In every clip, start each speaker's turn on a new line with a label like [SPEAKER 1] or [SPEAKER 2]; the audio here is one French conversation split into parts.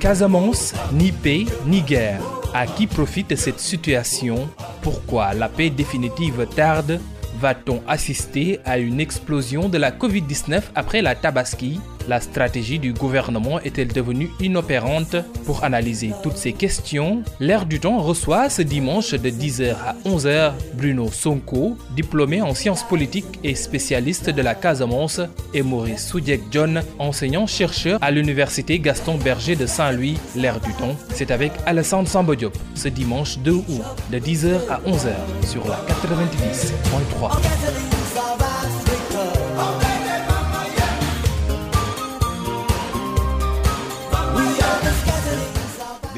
[SPEAKER 1] Casamance, ni paix, ni guerre. À qui profite cette situation? Pourquoi la paix définitive tarde? Va-t-on assister à une explosion de la Covid-19 après la Tabaski? La stratégie du gouvernement est-elle devenue inopérante Pour analyser toutes ces questions, l'air du temps reçoit ce dimanche de 10h à 11h Bruno Sonko, diplômé en sciences politiques et spécialiste de la Casamance, et Maurice Soudiek John, enseignant-chercheur à l'université Gaston Berger de Saint-Louis. L'air du temps, c'est avec Alessandre Sambodiop ce dimanche 2 août de 10h à 11h sur la 90.3.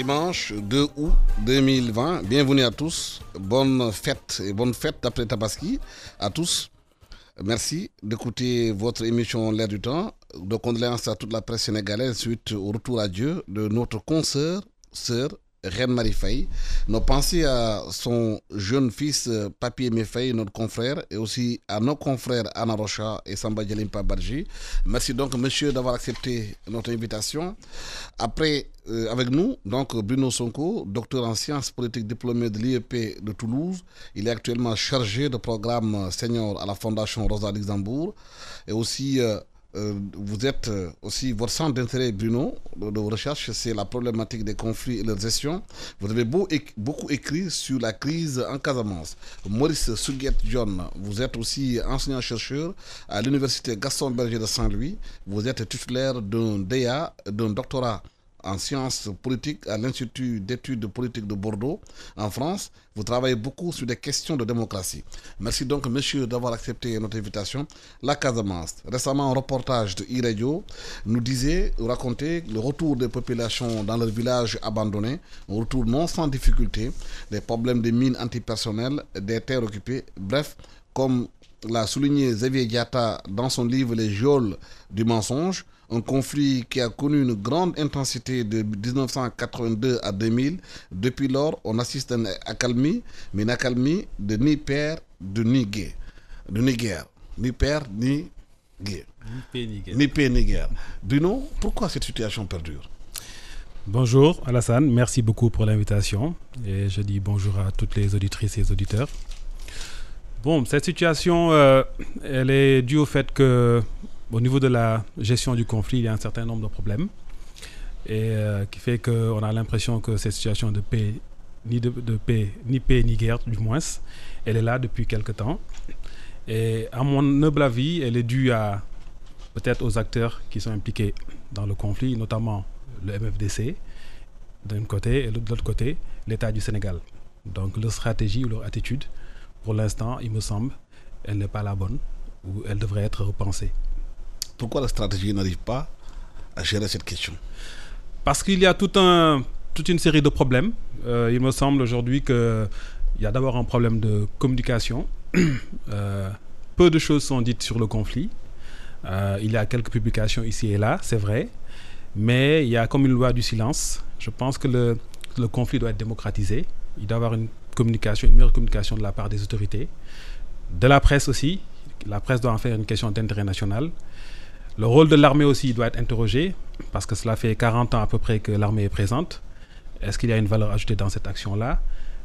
[SPEAKER 2] Dimanche 2 août 2020, bienvenue à tous. Bonne fête et bonne fête d'après Tabaski à tous. Merci d'écouter votre émission L'air du temps. De condoléances à toute la presse sénégalaise suite au retour à Dieu de notre consoeur, sœur Reine Marie Faye. Nos pensées à son jeune fils euh, Papier Mefay, notre confrère, et aussi à nos confrères Anna Rocha et Samba Djelimpa Barji. Merci donc, monsieur, d'avoir accepté notre invitation. Après, euh, avec nous, donc Bruno Sonko, docteur en sciences politiques diplômé de l'IEP de Toulouse. Il est actuellement chargé de programme senior à la Fondation Rosa Luxembourg et aussi euh, euh, vous êtes euh, aussi, votre centre d'intérêt, Bruno, de, recherche, c'est la problématique des conflits et leur gestion. Vous avez beaucoup écrit sur la crise en Casamance. Maurice Suguet John, vous êtes aussi enseignant-chercheur à l'Université Gaston Berger de Saint-Louis. Vous êtes titulaire d'un DA, d'un doctorat en sciences politiques à l'Institut d'études politiques de Bordeaux, en France. Vous travaillez beaucoup sur des questions de démocratie. Merci donc, monsieur, d'avoir accepté notre invitation. La Casamance. Récemment, un reportage de e-radio nous disait, racontait le retour des populations dans leurs villages abandonnés, un retour non sans difficulté, des problèmes de mines antipersonnelles, des terres occupées. Bref, comme l'a souligné Xavier Diatta dans son livre Les geôles du mensonge, un conflit qui a connu une grande intensité de 1982 à 2000. Depuis lors, on assiste à une accalmie, mais une accalmie de ni père, de ni guerre. De ni guerre. Ni père, ni guerre. Ni paix, ni guerre. Bruno, pourquoi cette situation perdure?
[SPEAKER 3] Bonjour Alassane, merci beaucoup pour l'invitation et je dis bonjour à toutes les auditrices et auditeurs. Bon, cette situation, euh, elle est due au fait que au niveau de la gestion du conflit, il y a un certain nombre de problèmes. Et euh, qui fait qu'on a l'impression que cette situation de paix, ni de, paix, ni paix, ni guerre, du moins, elle est là depuis quelque temps. Et à mon noble avis, elle est due à peut-être aux acteurs qui sont impliqués dans le conflit, notamment le MFDC d'un côté et de l'autre côté l'État du Sénégal. Donc leur stratégie ou leur attitude, pour l'instant, il me semble, elle n'est pas la bonne ou elle devrait être repensée.
[SPEAKER 2] Pourquoi la stratégie n'arrive pas à gérer cette question?
[SPEAKER 3] Parce qu'il y a toute une série de problèmes. Euh, il me semble aujourd'hui qu'il y a d'abord un problème de communication. Euh, peu de choses sont dites sur le conflit. Euh, il y a quelques publications ici et là, c'est vrai. Mais il y a comme une loi du silence. Je pense que le, le conflit doit être démocratisé. Il doit y avoir une communication, une meilleure communication de la part des autorités. De la presse aussi. La presse doit en faire une question d'intérêt national. Le rôle de l'armée aussi doit être interrogé, parce que cela fait 40 ans à peu près que l'armée est présente. Est-ce qu'il y a une valeur ajoutée dans cette action-là?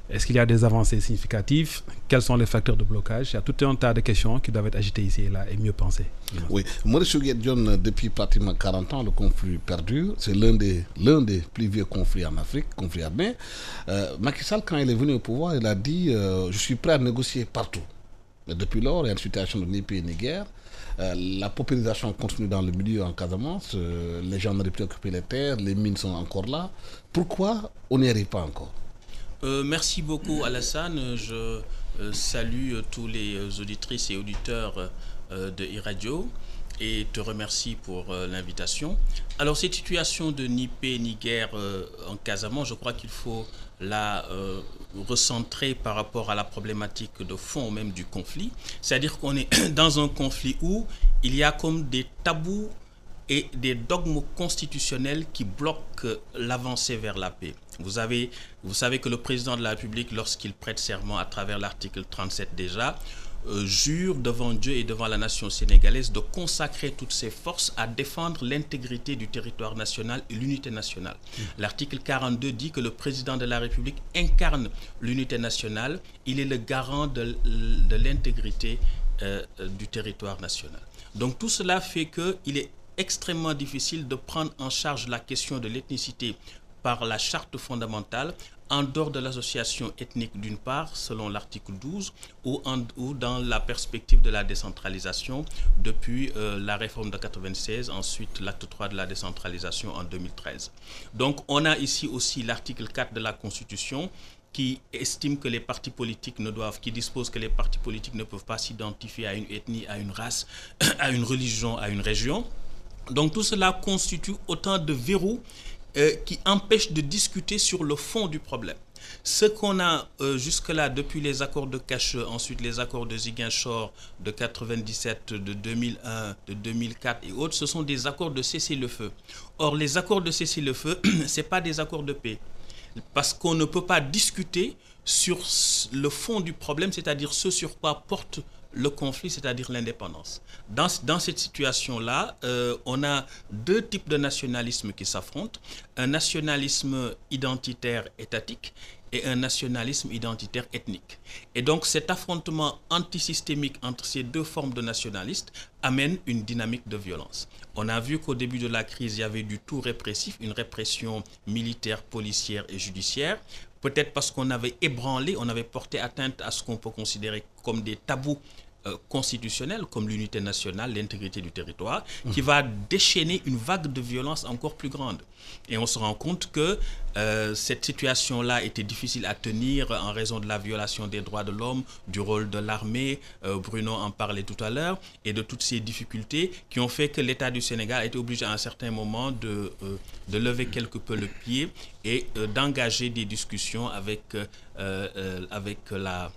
[SPEAKER 3] Est-ce qu'il y a des avancées significatives? Quels sont les facteurs de blocage? Il y a tout un tas de questions qui doivent être agitées ici et là et mieux pensées.
[SPEAKER 2] Oui, Maurice John, depuis pratiquement 40 ans, le conflit perdure. C'est l'un des, l'un des plus vieux conflits en Afrique, conflit armé. Euh, Macky Sall, quand il est venu au pouvoir, il a dit euh, Je suis prêt à négocier partout. Mais depuis lors, il y a une situation de ni pays ni guerre. Euh, la paupérisation continue dans le milieu en Casamance. Euh, les gens n'arrivent plus à occuper les terres, les mines sont encore là. Pourquoi on n'y arrive pas encore?
[SPEAKER 4] Euh, Merci beaucoup Alassane. Je salue tous les auditrices et auditeurs de e-radio et te remercie pour l'invitation. Alors cette situation de ni paix ni guerre en Casamance, je crois qu'il faut la recentré par rapport à la problématique de fond même du conflit. C'est-à-dire qu'on est dans un conflit où il y a comme des tabous et des dogmes constitutionnels qui bloquent l'avancée vers la paix. Vous, avez, vous savez que le président de la République, lorsqu'il prête serment à travers l'article 37 déjà, euh, jure devant Dieu et devant la nation sénégalaise de consacrer toutes ses forces à défendre l'intégrité du territoire national et l'unité nationale. Mmh. L'article 42 dit que le président de la République incarne l'unité nationale, il est le garant de, l'intégrité euh, du territoire national. Donc tout cela fait qu'il est extrêmement difficile de prendre en charge la question de l'ethnicité par la charte fondamentale en dehors de l'association ethnique d'une part, selon l'article 12, ou, dans la perspective de la décentralisation depuis euh, la réforme de 96, ensuite l'acte 3 de la décentralisation en 2013. Donc on a ici aussi l'article 4 de la Constitution qui estime que les partis politiques ne doivent, qui dispose que les partis politiques ne peuvent pas s'identifier à une ethnie, à une race, à une religion, à une région. Donc tout cela constitue autant de verrous euh, qui empêchent de discuter sur le fond du problème. Ce qu'on a euh, jusque-là, depuis les accords de Cacheux, ensuite les accords de Ziguinchor de 97, de 2001, de 2004 et autres, ce sont des accords de cessez-le-feu. Or, les accords de cessez-le-feu, ce pas des accords de paix parce qu'on ne peut pas discuter sur le fond du problème, c'est-à-dire ce sur quoi porte le conflit, c'est-à-dire l'indépendance. Dans, cette situation-là, euh, on a deux types de nationalisme qui s'affrontent. Un nationalisme identitaire étatique et un nationalisme identitaire ethnique. Et donc cet affrontement antisystémique entre ces deux formes de nationalistes amène une dynamique de violence. On a vu qu'au début de la crise, il y avait du tout répressif, une répression militaire, policière et judiciaire. Peut-être parce qu'on avait ébranlé, on avait porté atteinte à ce qu'on peut considérer comme des tabous euh, constitutionnel comme l'unité nationale, l'intégrité du territoire, qui va déchaîner une vague de violence encore plus grande. Et on se rend compte que euh, cette situation-là était difficile à tenir en raison de la violation des droits de l'homme, du rôle de l'armée, euh, Bruno en parlait tout à l'heure, et de toutes ces difficultés qui ont fait que l'État du Sénégal a été obligé à un certain moment de, de lever quelque peu le pied et d'engager des discussions avec, avec la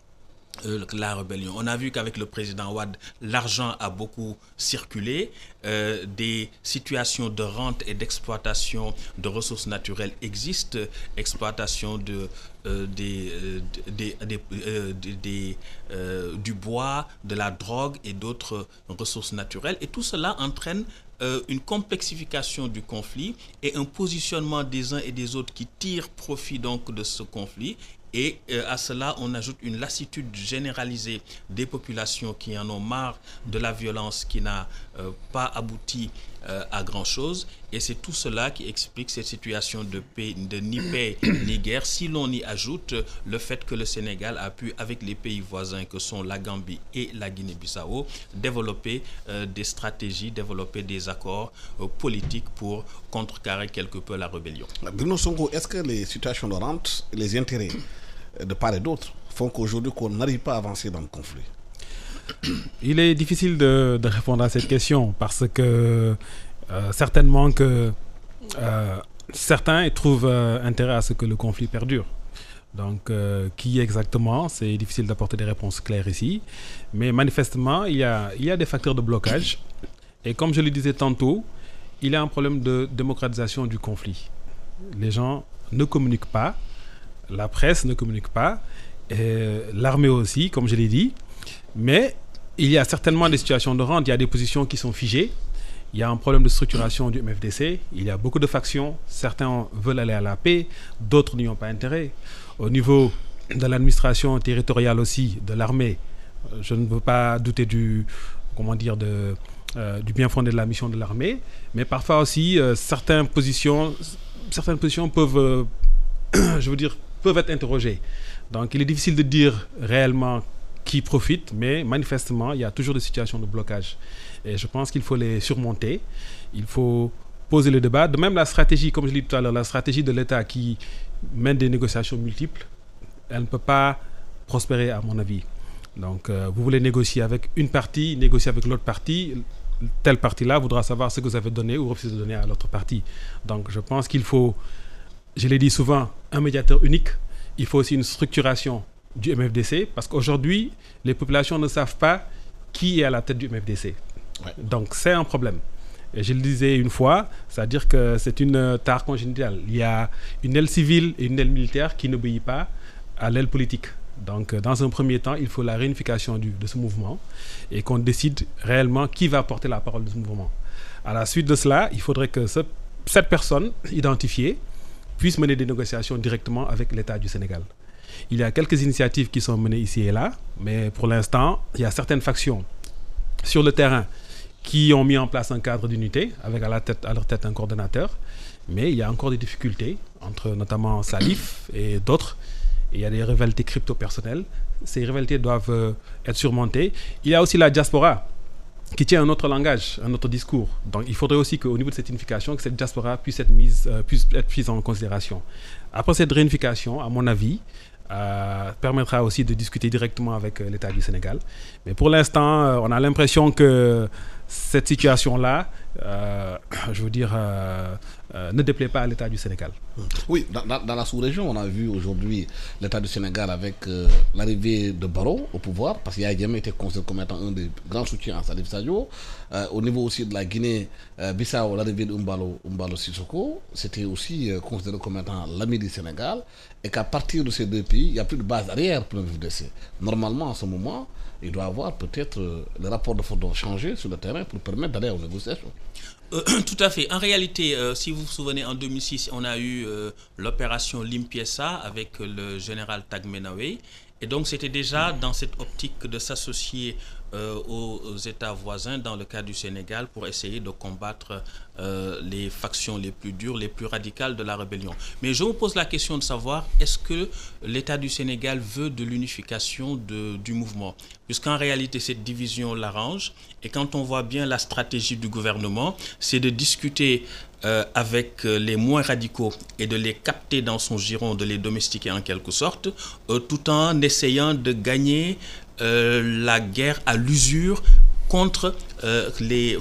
[SPEAKER 4] euh, la rébellion. On a vu qu'avec le président Ouad, l'argent a beaucoup circulé, euh, des situations de rente et d'exploitation de ressources naturelles existent, exploitation de, euh, du bois, de la drogue et d'autres ressources naturelles. Et tout cela entraîne une complexification du conflit et un positionnement des uns et des autres qui tirent profit donc de ce conflit et euh, à cela, on ajoute une lassitude généralisée des populations qui en ont marre de la violence qui n'a euh, pas abouti euh, à grand-chose. Et c'est tout cela qui explique cette situation de, paix, de ni paix ni guerre. Si l'on y ajoute le fait que le Sénégal a pu, avec les pays voisins que sont la Gambie et la Guinée-Bissau, développer des stratégies, développer des accords politiques pour contrecarrer quelque peu la rébellion.
[SPEAKER 2] Bruno Songo, est-ce que les situations de rente, les intérêts de part et d'autre font qu'aujourd'hui qu'on n'arrive pas à avancer dans le conflit
[SPEAKER 3] Il est difficile de, répondre à cette question parce que euh, certainement que euh, certains trouvent euh, intérêt à ce que le conflit perdure. Donc, qui exactement C'est difficile d'apporter des réponses claires ici. Mais manifestement, il y, a, il y a des facteurs de blocage. Et comme je le disais tantôt, il y a un problème de démocratisation du conflit. Les gens ne communiquent pas la presse ne communique pas, l'armée aussi, comme je l'ai dit. Mais il y a certainement des situations de rente, il y a des positions qui sont figées. Il y a un problème de structuration du MFDC. Il y a beaucoup de factions. Certains veulent aller à la paix, d'autres n'y ont pas intérêt. Au niveau de l'administration territoriale aussi, de l'armée, je ne veux pas douter du, comment dire, de, euh, du bien fondé de la mission de l'armée. Mais parfois aussi, euh, certaines, positions, certaines positions peuvent, euh, je veux dire, peuvent être interrogés. Donc il est difficile de dire réellement qui profite, mais manifestement, il y a toujours des situations de blocage. Et je pense qu'il faut les surmonter. Il faut poser le débat. De même, la stratégie, comme je l'ai dit tout à l'heure, la stratégie de l'État qui mène des négociations multiples, elle ne peut pas prospérer, à mon avis. Donc, euh, vous voulez négocier avec une partie, négocier avec l'autre partie. Telle partie-là voudra savoir ce que vous avez donné ou refusé de donner à l'autre partie. Donc, je pense qu'il faut je l'ai dit souvent, un médiateur unique. Il faut aussi une structuration du MFDC parce qu'aujourd'hui, les populations ne savent pas qui est à la tête du MFDC. Donc c'est un problème. Et je le disais une fois, c'est-à-dire que c'est une tare congénitale. Il y a une aile civile et une aile militaire qui n'obéit pas à l'aile politique. Donc, dans un premier temps, il faut la réunification du, de ce mouvement et qu'on décide réellement qui va porter la parole de ce mouvement. À la suite de cela, il faudrait que ce, cette personne identifiée puisse mener des négociations directement avec l'État du Sénégal. Il y a quelques initiatives qui sont menées ici et là, mais pour l'instant, il y a certaines factions sur le terrain qui ont mis en place un cadre d'unité avec à, la tête, à leur tête un coordonnateur, mais il y a encore des difficultés entre notamment Salif et d'autres. Il y a des rivalités crypto-personnelles. Ces rivalités doivent euh, être surmontées. Il y a aussi la diaspora qui tient un autre langage, un autre discours. Donc il faudrait aussi qu'au niveau de cette unification, que cette diaspora puisse être mise, euh, puisse être prise en considération. Après cette réunification, à mon avis, euh, permettra aussi de discuter directement avec euh, l'État du Sénégal. Mais pour l'instant, on a l'impression que cette situation-là, je veux dire, euh, ne déplaît pas à l'État du Sénégal.
[SPEAKER 2] Oui, dans, la sous-région, on a vu aujourd'hui l'État du Sénégal avec euh, l'arrivée de Barreau au pouvoir, parce qu'il a jamais été considéré comme étant un des grands soutiens à Salif Sadio. Euh, au niveau aussi de la Guinée-Bissau, l'arrivée d'Umbalo Umbalo Sissoko, c'était aussi euh, considéré comme étant l'ami du Sénégal, et qu'à partir de ces deux pays, il n'y a plus de base arrière pour le FDC. Normalement, en ce moment, il doit avoir peut-être euh, le rapport de force doit changer sur le terrain pour permettre d'aller aux négociations.
[SPEAKER 4] Euh, tout à fait. En réalité, euh, si vous vous souvenez, en 2006, on a eu euh, l'opération Limpiesa avec euh, le général Tagmenawe. Et donc, c'était déjà dans cette optique de s'associer euh, aux, États voisins, dans le cas du Sénégal, pour essayer de combattre euh, les factions les plus dures, les plus radicales de la rébellion. Mais je me pose la question de savoir, est-ce que l'État du Sénégal veut de l'unification du mouvement? Puisqu'en réalité, cette division l'arrange. Et quand on voit bien la stratégie du gouvernement, c'est de discuter euh, avec les moins radicaux et de les capter dans son giron, de les domestiquer en quelque sorte, tout en essayant de gagner la guerre à l'usure contre, euh, les,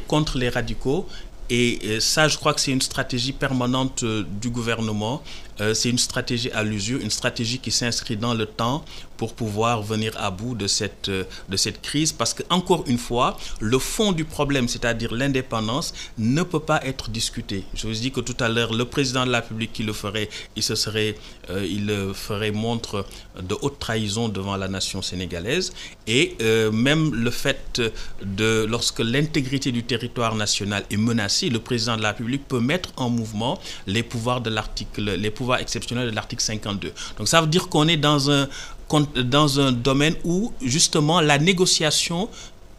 [SPEAKER 4] radicaux. Et euh, ça, je crois que c'est une stratégie permanente euh, du gouvernement. Euh, c'est une stratégie à l'usure, une stratégie qui s'inscrit dans le temps pour pouvoir venir à bout de cette, euh, de cette crise. Parce que, encore une fois, le fond du problème, c'est-à-dire l'indépendance, ne peut pas être discuté. Je vous dis que tout à l'heure, le président de la République qui le ferait, il, se serait, euh, il ferait montre de haute trahison devant la nation sénégalaise. Et même le fait de, lorsque l'intégrité du territoire national est menacée, le président de la République peut mettre en mouvement les pouvoirs de l'article, les pouvoirs exceptionnels de l'article 52. Donc ça veut dire qu'on est dans un dans un domaine où justement la négociation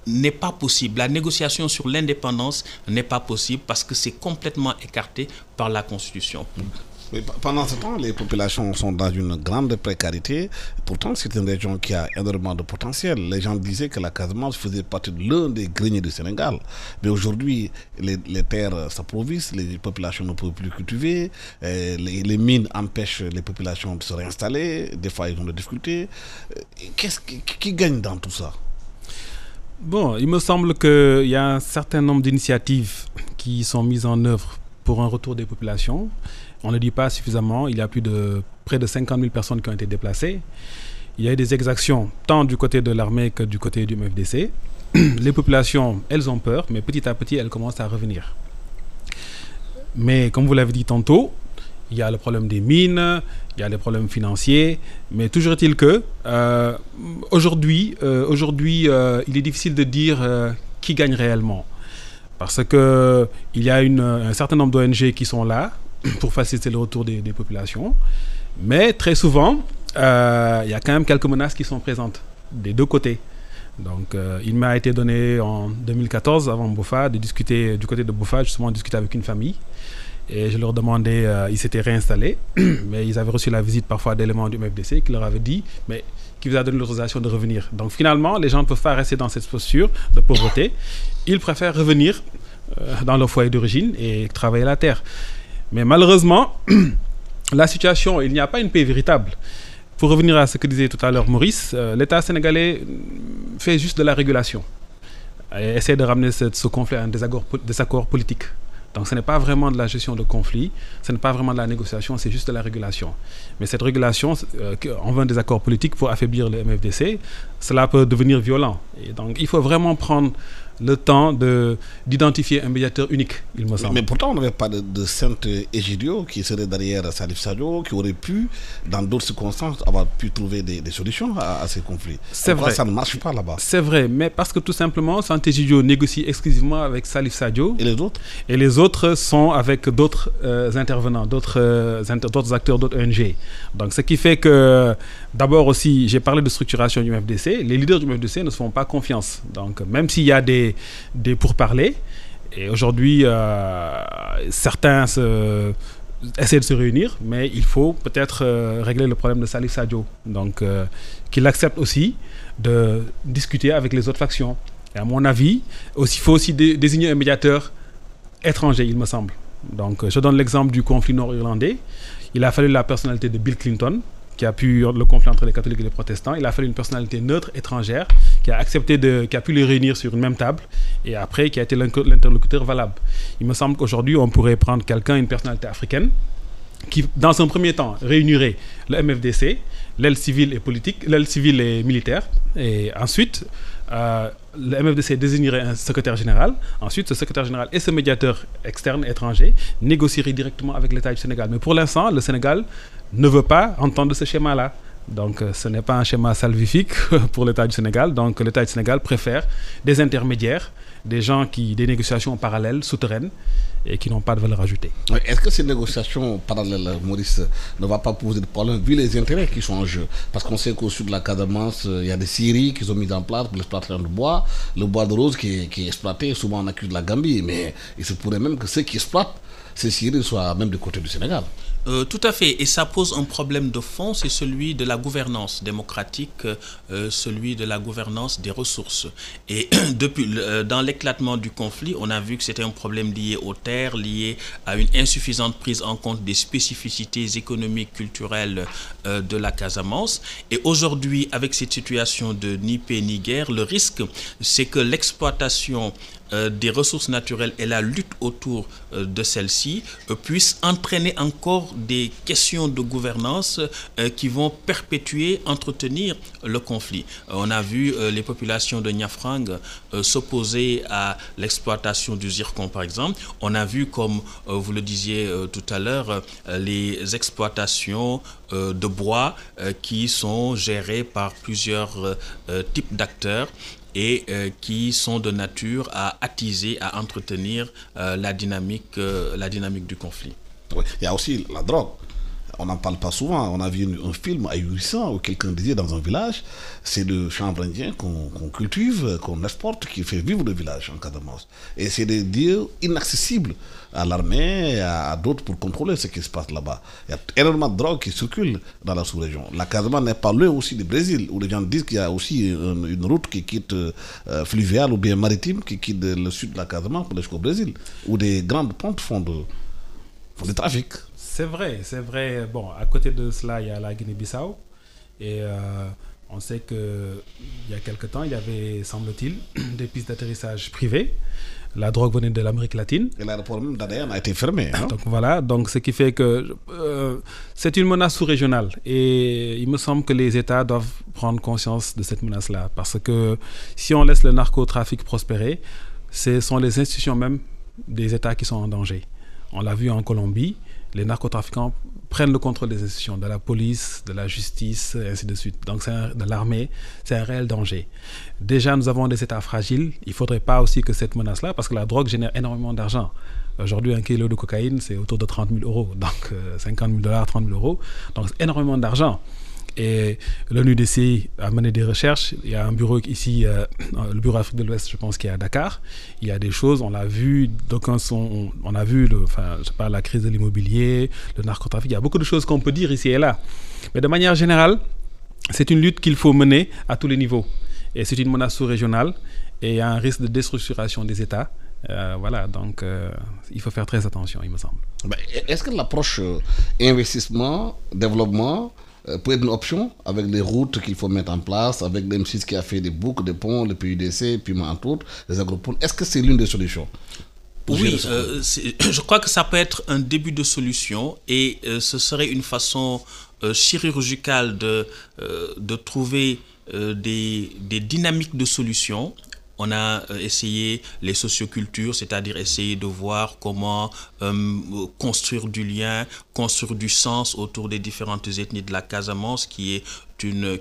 [SPEAKER 4] n'est pas possible. La négociation sur l'indépendance n'est pas possible parce que c'est complètement écarté par la Constitution.
[SPEAKER 2] Pendant ce temps, les populations sont dans une grande précarité. Pourtant, c'est une région qui a énormément de potentiel. Les gens disaient que la Casamance faisait partie de l'un des greniers du Sénégal. Mais aujourd'hui, les, terres s'approvissent, les populations ne peuvent plus cultiver, euh, les, les mines empêchent les populations de se réinstaller, des fois ils ont des difficultés. Euh, Qu'est-ce qui, qui gagne dans tout ça?
[SPEAKER 3] Bon, il me semble qu'il y a un certain nombre d'initiatives qui sont mises en œuvre pour un retour des populations. On ne dit pas suffisamment. Il y a plus de près de 50 000 personnes qui ont été déplacées. Il y a eu des exactions tant du côté de l'armée que du côté du MFDC. Les populations, elles ont peur, mais petit à petit, elles commencent à revenir. Mais comme vous l'avez dit tantôt, il y a le problème des mines, il y a les problèmes financiers, mais toujours est-il que euh, aujourd'hui, euh, euh, il est difficile de dire qui gagne réellement, parce que il y a un certain nombre d'ONG qui sont là pour faciliter le retour des, populations, mais très souvent, euh, il y a quand même quelques menaces qui sont présentes des deux côtés. Donc, euh, il m'a été donné en 2014, avant Bofa, de discuter du côté de Bofa, justement, discuter avec une famille. Et je leur demandais, euh, ils s'étaient réinstallés, mais ils avaient reçu la visite parfois d'éléments du MFDC qui leur avaient dit, mais qui vous a donné l'autorisation de revenir. Donc finalement, les gens ne peuvent pas rester dans cette posture de pauvreté. Ils préfèrent revenir dans leur foyer d'origine et travailler la terre. Mais malheureusement, la situation, il n'y a pas une paix véritable. Pour revenir à ce que disait tout à l'heure Maurice, euh, l'État sénégalais fait juste de la régulation. Et essaie de ramener ce, conflit à un désaccord, désaccord politique. Donc ce n'est pas vraiment de la gestion de conflit, ce n'est pas vraiment de la négociation, c'est juste de la régulation. Mais cette régulation, euh, on veut un désaccord politique pour affaiblir le MFDC, cela peut devenir violent. Et donc il faut vraiment prendre le temps d'identifier un médiateur unique, il me semble.
[SPEAKER 2] Mais, pourtant, on n'avait pas de, de Sainte Egidio qui serait derrière Salif Sadio, qui aurait pu, dans d'autres circonstances, avoir pu trouver des, solutions à, ces conflits.
[SPEAKER 3] C'est vrai.
[SPEAKER 2] Ça ne marche pas là-bas.
[SPEAKER 3] C'est vrai, mais parce que tout simplement, Sainte Egidio négocie exclusivement avec Salif Sadio.
[SPEAKER 2] Et les autres?
[SPEAKER 3] Et les autres sont avec d'autres euh, intervenants, d'autres euh, acteurs, d'autres ONG. Donc, ce qui fait que, d'abord aussi, j'ai parlé de structuration du MFDC. Les leaders du MFDC ne se font pas confiance. Donc, même s'il y a des, des pourparlers, et aujourd'hui, euh, certains essaient de se réunir, mais il faut peut-être euh, régler le problème de Salif Sadio. Donc, euh, qu'il accepte aussi de discuter avec les autres factions. Et à mon avis, il faut aussi désigner un médiateur étranger, il me semble. Donc, je donne l'exemple du conflit nord-irlandais. Il a fallu la personnalité de Bill Clinton, qui a pu le conflit entre les catholiques et les protestants. Il a fallu une personnalité neutre, étrangère, qui a accepté de, qui a pu les réunir sur une même table et après qui a été l'interlocuteur valable. Il me semble qu'aujourd'hui, on pourrait prendre quelqu'un, une personnalité africaine, qui, dans un premier temps, réunirait le MFDC, l'aile civile et politique, l'aile civile et militaire, et ensuite, euh, le MFDC désignerait un secrétaire général. Ensuite, ce secrétaire général et ce médiateur externe étranger négocieraient directement avec l'État du Sénégal. Mais pour l'instant, le Sénégal ne veut pas entendre ce schéma-là. Donc euh, ce n'est pas un schéma salvifique pour l'État du Sénégal. Donc l'État du Sénégal préfère des intermédiaires, des gens qui, des négociations parallèles, souterraines, et qui n'ont pas de valeur ajoutée.
[SPEAKER 2] Est-ce que ces négociations parallèles, Maurice, ne vont pas poser de problème vu les intérêts qui sont en jeu? Parce qu'on sait qu'au sud de la Casamance, il y a des scieries qui sont mises en place pour l'exploitation de bois. Le bois de rose qui est, qui est exploité, souvent on accuse la Gambie, mais il se pourrait même que ceux qui exploitent ces scieries soient même du côté du Sénégal.
[SPEAKER 4] Euh, tout à fait. Et ça pose un problème de fond, c'est celui de la gouvernance démocratique, euh, celui de la gouvernance des ressources. Et depuis, euh, dans l'éclatement du conflit, on a vu que c'était un problème lié aux terres, lié à une insuffisante prise en compte des spécificités économiques, culturelles de la Casamance. Et aujourd'hui, avec cette situation de ni paix ni guerre, le risque, c'est que l'exploitation des ressources naturelles et la lutte autour euh, de celles-ci euh, puissent entraîner encore des questions de gouvernance qui vont perpétuer, entretenir le conflit. on a vu les populations de Niafrang s'opposer à l'exploitation du zircon, par exemple. On a vu, comme vous le disiez tout à l'heure, les exploitations de bois qui sont gérées par plusieurs types d'acteurs et euh, qui sont de nature à attiser, à entretenir euh, la, dynamique, euh, la dynamique du conflit.
[SPEAKER 2] Il y a aussi la drogue on n'en parle pas souvent. On a vu un film ahurissant où quelqu'un disait dans un village, c'est le chanvre indien qu'on cultive, qu'on exporte, qui fait vivre le village en Casamance. Et c'est des dieux inaccessibles à l'armée et à, d'autres pour contrôler ce qui se passe là-bas. Il y a énormément de drogue qui circule dans la sous-région. La Casamance n'est pas loin aussi du Brésil, où les gens disent qu'il y a aussi une, route qui quitte euh, fluviale ou bien maritime qui quitte le sud de la Casamance pour aller jusqu'au Brésil, où des grandes pontes font, font du trafic.
[SPEAKER 3] C'est vrai, c'est vrai. Bon, à côté de cela, il y a la Guinée-Bissau. Et euh, on sait qu'il y a quelque temps, il y avait, semble-t-il, des pistes d'atterrissage privées. La drogue venait de l'Amérique latine.
[SPEAKER 2] Et l'aéroport d'Adayan a été fermé. Hein.
[SPEAKER 3] Donc voilà, donc ce qui fait que euh, c'est une menace sous-régionale. Et il me semble que les États doivent prendre conscience de cette menace-là. Parce que si on laisse le narcotrafic prospérer, ce sont les institutions même des États qui sont en danger. On l'a vu en Colombie les narcotrafiquants prennent le contrôle des institutions, de la police, de la justice, et ainsi de suite. Donc, de l'armée, c'est un réel danger. Déjà, nous avons des États fragiles. Il ne faudrait pas aussi que cette menace-là, parce que la drogue génère énormément d'argent. Aujourd'hui, un kilo de cocaïne, c'est autour de 30 000 euros. Donc, 50 euh, 000 dollars, 30 000 euros. Donc, c'est énormément d'argent. Et l'ONUDC a mené des recherches. Il y a un bureau ici, euh, le bureau Afrique de l'Ouest, je pense, qui est à Dakar. Il y a des choses, on l'a vu, d'aucuns sont, on a vu, enfin, je sais pas, la crise de l'immobilier, le narcotrafic. Il y a beaucoup de choses qu'on peut dire ici et là. Mais de manière générale, c'est une lutte qu'il faut mener à tous les niveaux. Et c'est une menace sous-régionale et il y a un risque de déstructuration des États. Euh, voilà, donc euh, il faut faire très attention, il me semble.
[SPEAKER 2] Est-ce que l'approche investissement, développement, peut être une option avec les routes qu'il faut mettre en place, avec l'M6 qui a fait des boucles, des ponts, le PUDC, puis entre autres, les agropoles. Est-ce que c'est l'une des solutions
[SPEAKER 4] oui, euh, je crois que ça peut être un début de solution et euh, ce serait une façon chirurgicale de, de trouver des, des, dynamiques de solutions on a essayé les sociocultures, c'est-à-dire essayer de voir comment construire du lien, construire du sens autour des différentes ethnies de la Casamance, qui est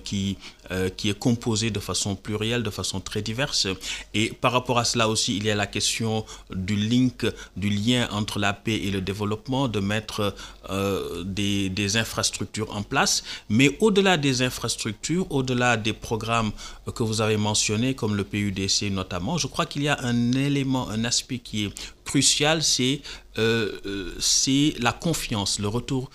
[SPEAKER 4] qui, euh, qui est composée de façon plurielle, de façon très diverse. Et par rapport à cela aussi, il y a la question du link, du lien entre la paix et le développement, de mettre euh, des, infrastructures en place. Mais au-delà des infrastructures, au-delà des programmes que vous avez mentionnés, comme le PUDC notamment, je crois qu'il y a un élément, un aspect qui est crucial, c'est euh, c'est la confiance, le retour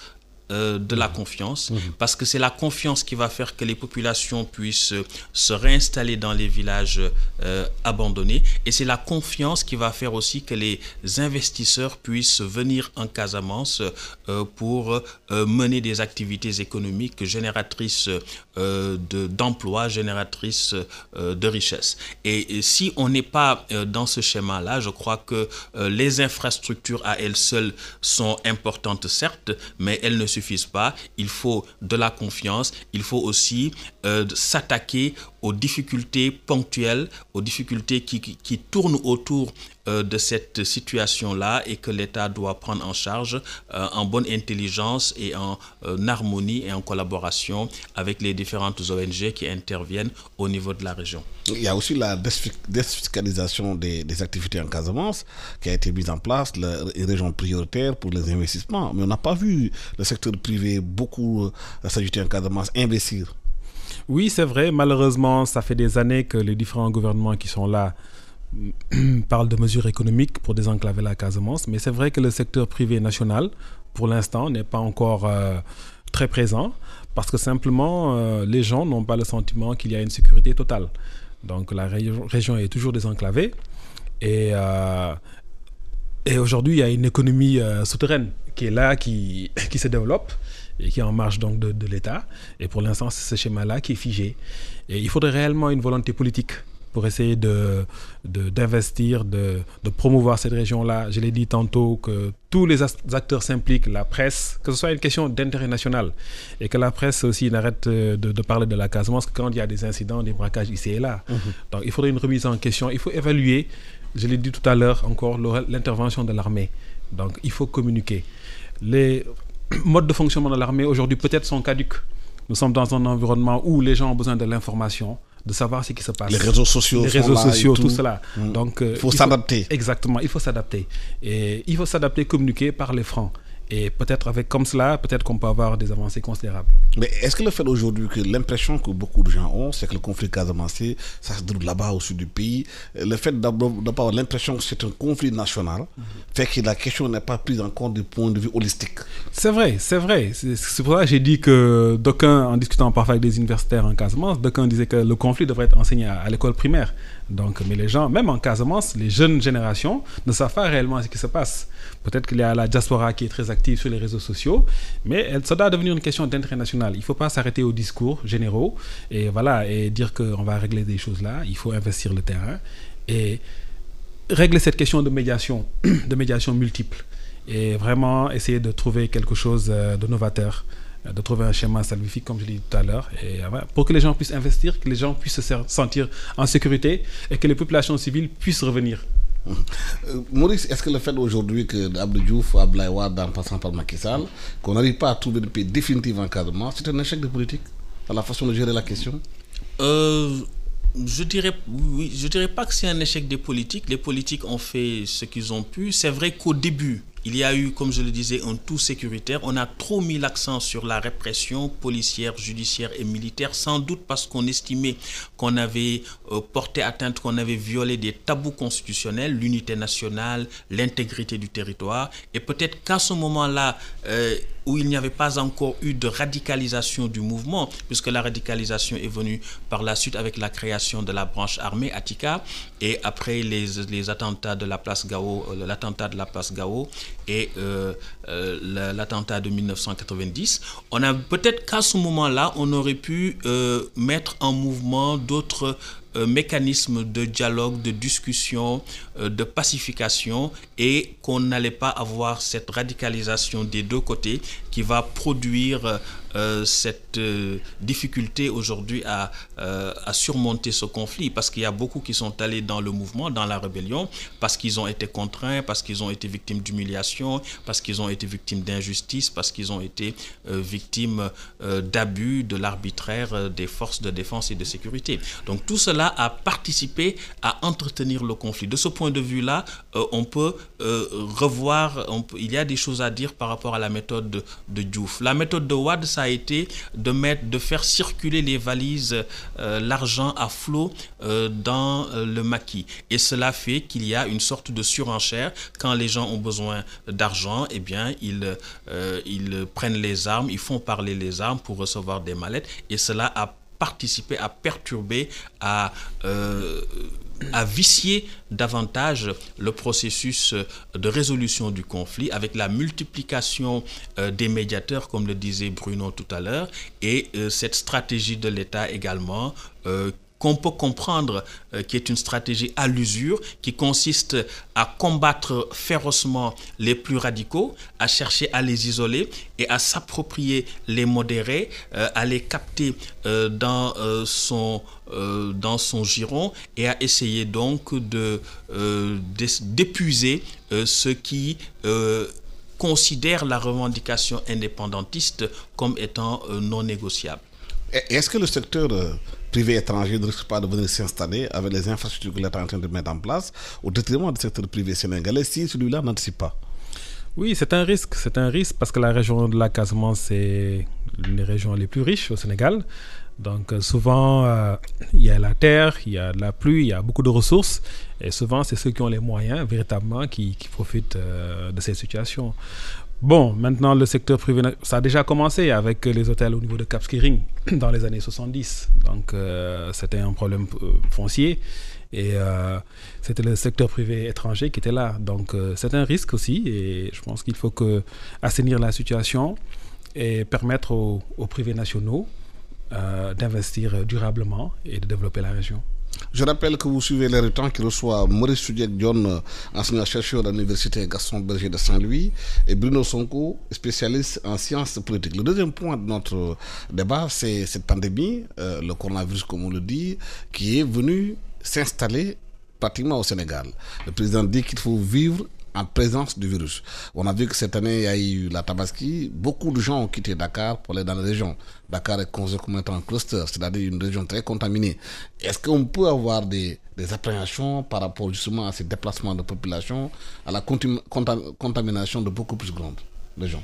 [SPEAKER 4] euh, de la confiance, mhm. parce que c'est la confiance qui va faire que les populations puissent se réinstaller dans les villages euh, abandonnés, et c'est la confiance qui va faire aussi que les investisseurs puissent venir en Casamance euh, pour mener des activités économiques génératrices d'emplois, génératrices de richesses. Et, et, si on n'est pas dans ce schéma-là, je crois que les infrastructures à elles seules sont importantes, certes, mais elles ne suffisent pas. Il faut de la confiance. Il faut aussi euh, s'attaquer aux difficultés ponctuelles, aux difficultés qui, tournent autour euh, de cette situation-là et que l'État doit prendre en charge euh, en bonne intelligence et en harmonie et en collaboration avec les différentes ONG qui interviennent au niveau de la région.
[SPEAKER 2] Il y a aussi la défiscalisation des, activités en Casamance qui a été mise en place, les régions prioritaires pour les investissements. Mais on n'a pas vu le secteur privé beaucoup s'ajouter en Casamance, investir.
[SPEAKER 3] Oui, c'est vrai. Malheureusement, ça fait des années que les différents gouvernements qui sont là parlent de mesures économiques pour désenclaver la Casamance. Mais c'est vrai que le secteur privé national, pour l'instant, n'est pas encore euh, très présent parce que simplement, euh, les gens n'ont pas le sentiment qu'il y a une sécurité totale. Donc la région est toujours désenclavée. Et, euh, et aujourd'hui, il y a une économie souterraine qui est là, qui, qui se développe et qui est en marge donc de, de l'État. Et pour l'instant, c'est ce schéma-là qui est figé. Et il faudrait réellement une volonté politique pour essayer de, d'investir, de, de, promouvoir cette région-là. Je l'ai dit tantôt que tous les acteurs s'impliquent, la presse, que ce soit une question d'intérêt national et que la presse aussi n'arrête de, de, parler de la Casamance quand il y a des incidents, des braquages ici et là. Mmh. Donc il faudrait une remise en question. Il faut évaluer, je l'ai dit tout à l'heure encore, l'intervention de l'armée. Donc il faut communiquer. Les modes de fonctionnement de l'armée aujourd'hui peut-être sont caduques. Nous sommes dans un environnement où les gens ont besoin de l'information, de savoir ce qui se passe.
[SPEAKER 2] Les réseaux sociaux,
[SPEAKER 3] les réseaux sociaux, tout. cela.
[SPEAKER 2] Mmh. Donc, euh, il faut s'adapter.
[SPEAKER 3] Exactement, il faut s'adapter. Et il faut s'adapter, communiquer par les francs. Et peut-être avec comme cela, peut-être qu'on peut avoir des avancées considérables.
[SPEAKER 2] Mais est-ce que le fait aujourd'hui que l'impression que beaucoup de gens ont, c'est que le conflit casamancé, ça se déroule là-bas au sud du pays, le fait d'avoir l'impression que c'est un conflit national, mm -hmm. fait que la question n'est pas prise en compte du point de vue holistique?
[SPEAKER 3] C'est vrai, c'est vrai. C'est pour ça que j'ai dit que d'aucuns, en discutant parfois avec des universitaires en Casamance, d'aucuns disaient que le conflit devrait être enseigné à, à l'école primaire. Donc, mais les gens, même en Casamance, les jeunes générations ne savent pas réellement ce qui se passe. Peut-être qu'il y a la diaspora qui est très active sur les réseaux sociaux, mais ça doit devenir une question d'intérêt national. Il ne faut pas s'arrêter aux discours généraux et dire qu'on va régler des choses là. Il faut investir le terrain et régler cette question de médiation, de médiation multiple et vraiment essayer de trouver quelque chose de novateur de trouver un schéma salvifique, comme je l'ai dit tout à l'heure, et pour que les gens puissent investir, que les gens puissent se sentir en sécurité et que les populations civiles puissent revenir
[SPEAKER 2] euh, Maurice, est-ce que le fait aujourd'hui que Abdou Diouf, en passant par Macky qu'on n'arrive pas à trouver de paix définitive en cadrement, c'est un échec de politique dans la façon de gérer la question?
[SPEAKER 4] Euh, je dirais oui, je dirais pas que c'est un échec des politiques. Les politiques ont fait ce qu'ils ont pu. C'est vrai qu'au début, il y a eu, comme je le disais, un tout sécuritaire. On a trop mis l'accent sur la répression policière, judiciaire et militaire, sans doute parce qu'on estimait qu'on avait euh, porté atteinte, qu'on avait violé des tabous constitutionnels, l'unité nationale, l'intégrité du territoire. Et peut-être qu'à ce moment-là, euh, où il n'y avait pas encore eu de radicalisation du mouvement, puisque la radicalisation est venue par la suite avec la création de la branche armée Attica et après les, les attentats de la place Gao, euh, l'attentat de la place Gao et euh, euh, l'attentat de 1990, on a peut-être qu'à ce moment-là, on aurait pu mettre en mouvement d'autres euh, mécanismes de dialogue, de discussion, euh, de pacification et qu'on n'allait pas avoir cette radicalisation des deux côtés qui va produire cette difficulté aujourd'hui à, à surmonter ce conflit Parce qu'il y a beaucoup qui sont allés dans le mouvement, dans la rébellion, parce qu'ils ont été contraints, parce qu'ils ont été victimes d'humiliation, parce qu'ils ont été victimes d'injustice, parce qu'ils ont été victimes d'abus de l'arbitraire des forces de défense et de sécurité. Donc tout cela a participé à entretenir le conflit. De ce point de vue-là, euh, on peut euh, revoir, il y a des choses à dire par rapport à la méthode de, de. La méthode de Wad, ça a été de, mettre, de faire circuler les valises, euh, l'argent à flot dans le maquis. Et cela fait qu'il y a une sorte de surenchère. Quand les gens ont besoin d'argent, eh bien, ils, ils prennent les armes, ils font parler les armes pour recevoir des mallettes. Et cela a participé à perturber, à, euh, à vicier davantage le processus de résolution du conflit avec la multiplication euh, des médiateurs, comme le disait Bruno tout à l'heure, et euh, cette stratégie de l'État également qu'on peut comprendre euh, qui est une stratégie à l'usure, qui consiste à combattre férocement les plus radicaux, à chercher à les isoler et à s'approprier les modérés, euh, à les capter euh, dans, son, dans son giron et à essayer donc de, d'épuiser ceux qui considèrent la revendication indépendantiste comme étant non négociable.
[SPEAKER 2] Est-ce que le secteur privé étranger ne risque pas de venir s'installer avec les infrastructures que l'État est en train de mettre en place au détriment du secteur privé sénégalais si celui-là n'anticipe pas
[SPEAKER 3] Oui, c'est un risque. C'est un risque parce que la région de la Casamance, c'est l'une des régions les plus riches au Sénégal. Donc euh, souvent, euh, il y a la terre, il y a de la pluie, il y a beaucoup de ressources. Et souvent, c'est ceux qui ont les moyens véritablement qui, profitent euh, de cette situation. Bon, maintenant, le secteur privé, ça a déjà commencé avec les hôtels au niveau de Cap Skiring dans les années 70. Donc, euh, c'était un problème euh, foncier et euh, c'était le secteur privé étranger qui était là. Donc, c'est un risque aussi et je pense qu'il faut que assainir la situation et permettre aux, aux privés nationaux d'investir durablement et de développer la région.
[SPEAKER 2] Je rappelle que vous suivez les temps qui reçoit Maurice Sudiek John, enseignant-chercheur à l'Université Gaston Berger de Saint-Louis, et Bruno Sonko, spécialiste en sciences politiques. Le deuxième point de notre débat, c'est cette pandémie, euh, le coronavirus comme on le dit, qui est venu s'installer pratiquement au Sénégal. Le président dit qu'il faut vivre en présence du virus. On a vu que cette année, il y a eu la Tabaski. Beaucoup de gens ont quitté Dakar pour aller dans la région. Dakar est considéré comme étant un cluster, c'est-à-dire une région très contaminée. Est-ce qu'on peut avoir des, des, appréhensions par rapport justement à ces déplacements de population, à la contamination de beaucoup plus grandes régions?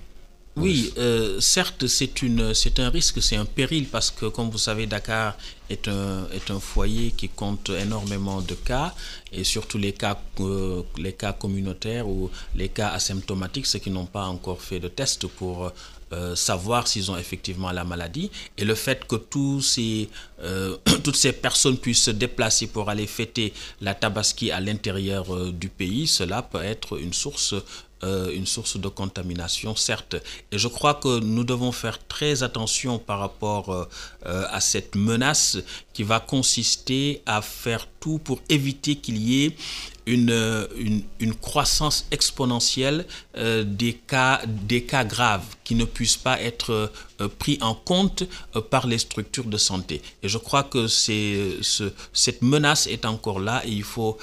[SPEAKER 4] Oui, euh, certes, c'est une, c'est un risque, c'est un péril parce que, comme vous savez, Dakar est un, est un foyer qui compte énormément de cas et surtout les cas, euh, les cas communautaires ou les cas asymptomatiques, ceux qui n'ont pas encore fait de test pour euh, savoir s'ils ont effectivement la maladie. Et le fait que tous ces, toutes ces personnes puissent se déplacer pour aller fêter la tabaski à l'intérieur du pays, cela peut être une source euh, une source de contamination, certes. Et je crois que nous devons faire très attention par rapport euh, euh, à cette menace qui va consister à faire tout pour éviter qu'il y ait une, une, croissance exponentielle des, cas, des cas graves qui ne puissent pas être pris en compte par les structures de santé. Et je crois que cette menace est encore là et il faut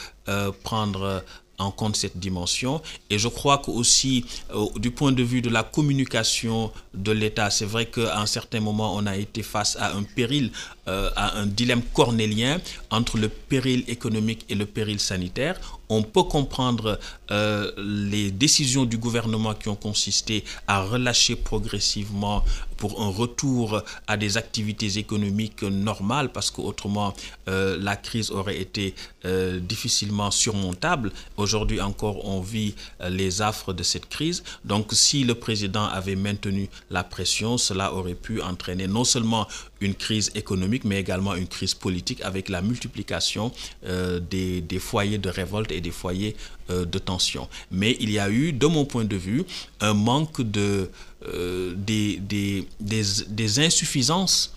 [SPEAKER 4] prendre en compte cette dimension. Et je crois que aussi, euh, du point de vue de la communication de l'État, c'est vrai qu'à un certain moment, on a été face à un péril, euh, à un dilemme cornélien entre le péril économique et le péril sanitaire on peut comprendre euh, les décisions du gouvernement qui ont consisté à relâcher progressivement pour un retour à des activités économiques normales parce qu'autrement euh, la crise aurait été euh, difficilement surmontable. Aujourd'hui encore on vit les affres de cette crise. Donc si le président avait maintenu la pression, cela aurait pu entraîner non seulement une crise économique mais également une crise politique avec la multiplication des, des foyers de révolte des foyers euh, de tension. Mais il y a eu, de mon point de vue, un manque de, euh, des, des, des, insuffisances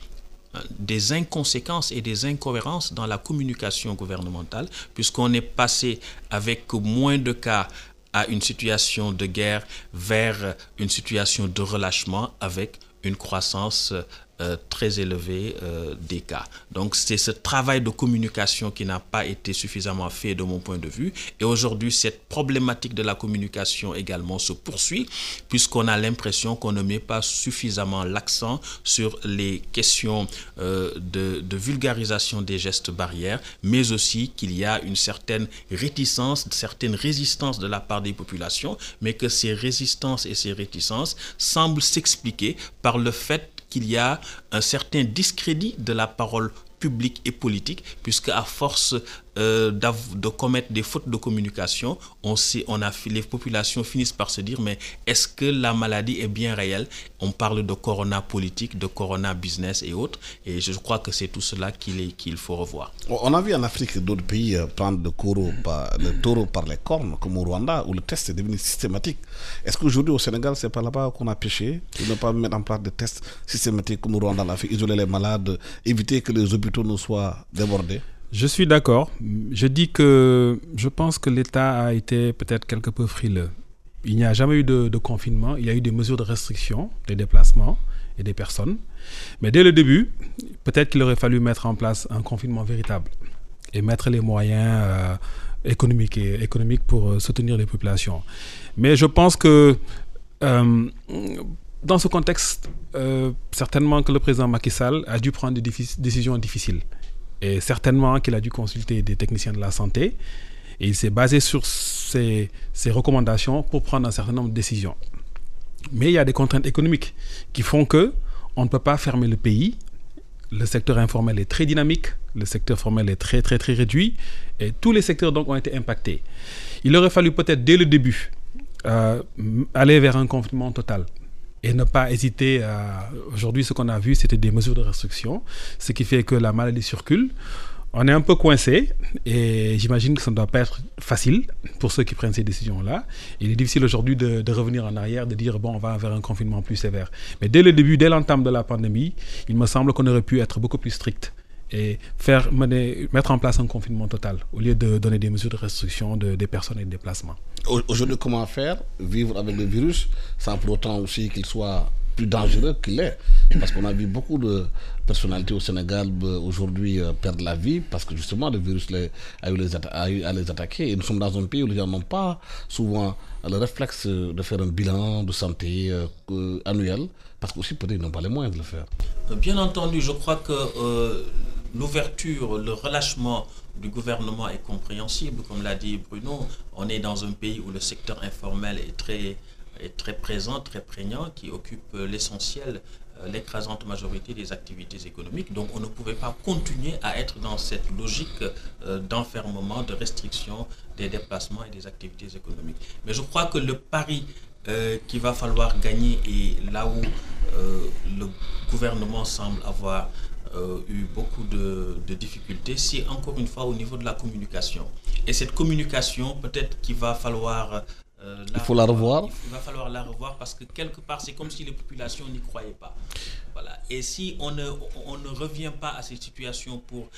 [SPEAKER 4] hein, des inconséquences et des incohérences dans la communication gouvernementale, puisqu'on est passé avec moins de cas à une situation de guerre vers une situation de relâchement avec une croissance euh, très élevé euh, des cas. Donc c'est ce travail de communication qui n'a pas été suffisamment fait de mon point de vue. Et aujourd'hui, cette problématique de la communication également se poursuit puisqu'on a l'impression qu'on ne met pas suffisamment l'accent sur les questions euh, de, vulgarisation des gestes barrières, mais aussi qu'il y a une certaine réticence, une certaine résistance de la part des populations, mais que ces résistances et ces réticences semblent s'expliquer par le fait qu'il y a un certain discrédit de la parole publique et politique, puisque à force euh, de commettre des fautes de communication, on sait, on a, les populations finissent par se dire mais est-ce que la maladie est bien réelle? On parle de corona politique, de corona business et autres, et je crois que c'est tout cela qu'il qu'il faut revoir.
[SPEAKER 2] On a vu en Afrique d'autres pays euh, prendre le, taureau par, le par les cornes, comme au Rwanda, où le test est devenu systématique. Est-ce qu'aujourd'hui au Sénégal, c'est pas là-bas qu'on a péché de ne pas mettre en place des tests systématiques comme au Rwanda l'a fait, isoler les malades, éviter que les hôpitaux ne soient débordés?
[SPEAKER 3] Je suis d'accord. Je dis que je pense que l'État a été peut-être quelque peu frileux. Il n'y a jamais eu de, confinement. Il y a eu des mesures de restriction des déplacements et des personnes. Mais dès le début, peut-être qu'il aurait fallu mettre en place un confinement véritable et mettre les moyens euh, économiques, pour euh, soutenir les populations. Mais je pense que euh, dans ce contexte, certainement que le président Macky Sall a dû prendre des décisions difficiles. Et certainement qu'il a dû consulter des techniciens de la santé. Et il s'est basé sur ces, recommandations pour prendre un certain nombre de décisions. Mais il y a des contraintes économiques qui font que on ne peut pas fermer le pays. Le secteur informel est très dynamique, le secteur formel est très très très réduit, et tous les secteurs donc ont été impactés. Il aurait fallu peut-être dès le début euh, aller vers un confinement total et ne pas hésiter à... Aujourd'hui, ce qu'on a vu, c'était des mesures de restriction, ce qui fait que la maladie circule. On est un peu coincé et j'imagine que ça ne doit pas être facile pour ceux qui prennent ces décisions-là. Il est difficile aujourd'hui de, de, revenir en arrière, de dire bon, on va vers un confinement plus sévère. Mais dès le début, dès l'entame de la pandémie, il me semble qu'on aurait pu être beaucoup plus strict et faire mener, mettre en place un confinement total au lieu de donner des mesures de restriction de, des personnes et de déplacement.
[SPEAKER 2] Aujourd'hui, comment faire Vivre avec le virus sans pour autant aussi qu'il soit plus dangereux qu'il est? Parce qu'on a vu beaucoup de personnalités au Sénégal euh, aujourd'hui euh, perdre la vie parce que justement le virus les, a, eu les a eu à les attaquer. Et nous sommes dans un pays où les gens n'ont pas souvent le réflexe de faire un bilan de santé euh, annuel parce qu'aussi peut-être ils n'ont pas les moyens de le faire.
[SPEAKER 4] Bien entendu, je crois que l'ouverture, le relâchement du gouvernement est compréhensible. Comme l'a dit Bruno, on est dans un pays où le secteur informel est très, est très présent, très prégnant, qui occupe l'essentiel, euh, l'écrasante majorité des activités économiques. Donc on ne pouvait pas continuer à être dans cette logique euh, d'enfermement, de restriction des déplacements et des activités économiques. Mais je crois que le pari euh, qu'il va falloir gagner et là où le gouvernement semble avoir euh, eu beaucoup de, difficultés, c'est encore une fois au niveau de la communication. Et cette communication, peut-être qu'il va falloir...
[SPEAKER 2] Euh, il faut la revoir.
[SPEAKER 4] Il va falloir la revoir parce que quelque part, c'est comme si les populations n'y croyaient pas. Voilà. Et si on ne, on ne revient pas à cette situation pour,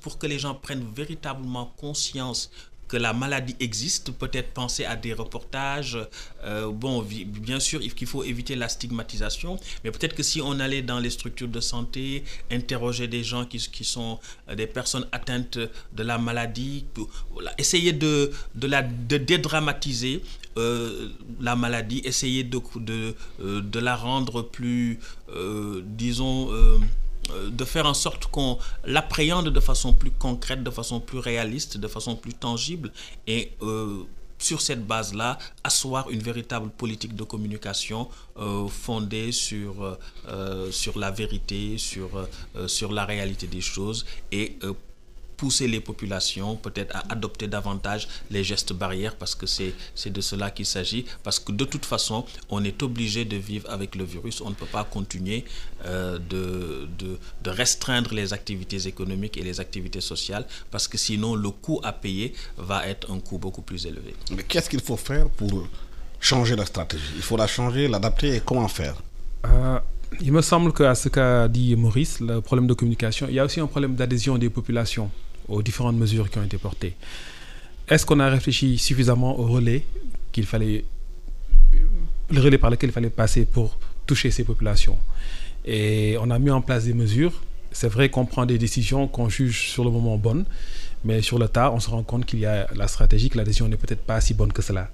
[SPEAKER 4] pour que les gens prennent véritablement conscience que la maladie existe, peut-être penser à des reportages. Euh, bon, bien sûr, qu'il faut éviter la stigmatisation, mais peut-être que si on allait dans les structures de santé, interroger des gens qui, sont euh, des personnes atteintes de la maladie, essayer de, de, la, dédramatiser euh, la maladie, essayer de, de, la rendre plus, disons, de faire en sorte qu'on l'appréhende de façon plus concrète, de façon plus réaliste, de façon plus tangible et euh, sur cette base-là, asseoir une véritable politique de communication euh, fondée sur, sur la vérité, sur, sur la réalité des choses et pousser les populations peut-être à adopter davantage les gestes barrières parce que c'est de cela qu'il s'agit. Parce que de toute façon, on est obligé de vivre avec le virus. On ne peut pas continuer euh, de, de, de, restreindre les activités économiques et les activités sociales parce que sinon le coût à payer va être un coût beaucoup plus élevé.
[SPEAKER 2] Mais qu'est-ce qu'il faut faire pour changer la stratégie? Il faut la changer, l'adapter et comment faire?
[SPEAKER 3] Euh, il me semble qu'à ce qu'a dit Maurice, le problème de communication, il y a aussi un problème d'adhésion des populations aux différentes mesures qui ont été portées. Est-ce qu'on a réfléchi suffisamment au relais qu'il fallait, le relais par lequel il fallait passer pour toucher ces populations? Et on a mis en place des mesures. C'est vrai qu'on prend des décisions qu'on juge sur le moment bonnes, mais sur le tard, on se rend compte qu'il y a la stratégie, que l'adhésion n'est peut-être pas si bonne que cela.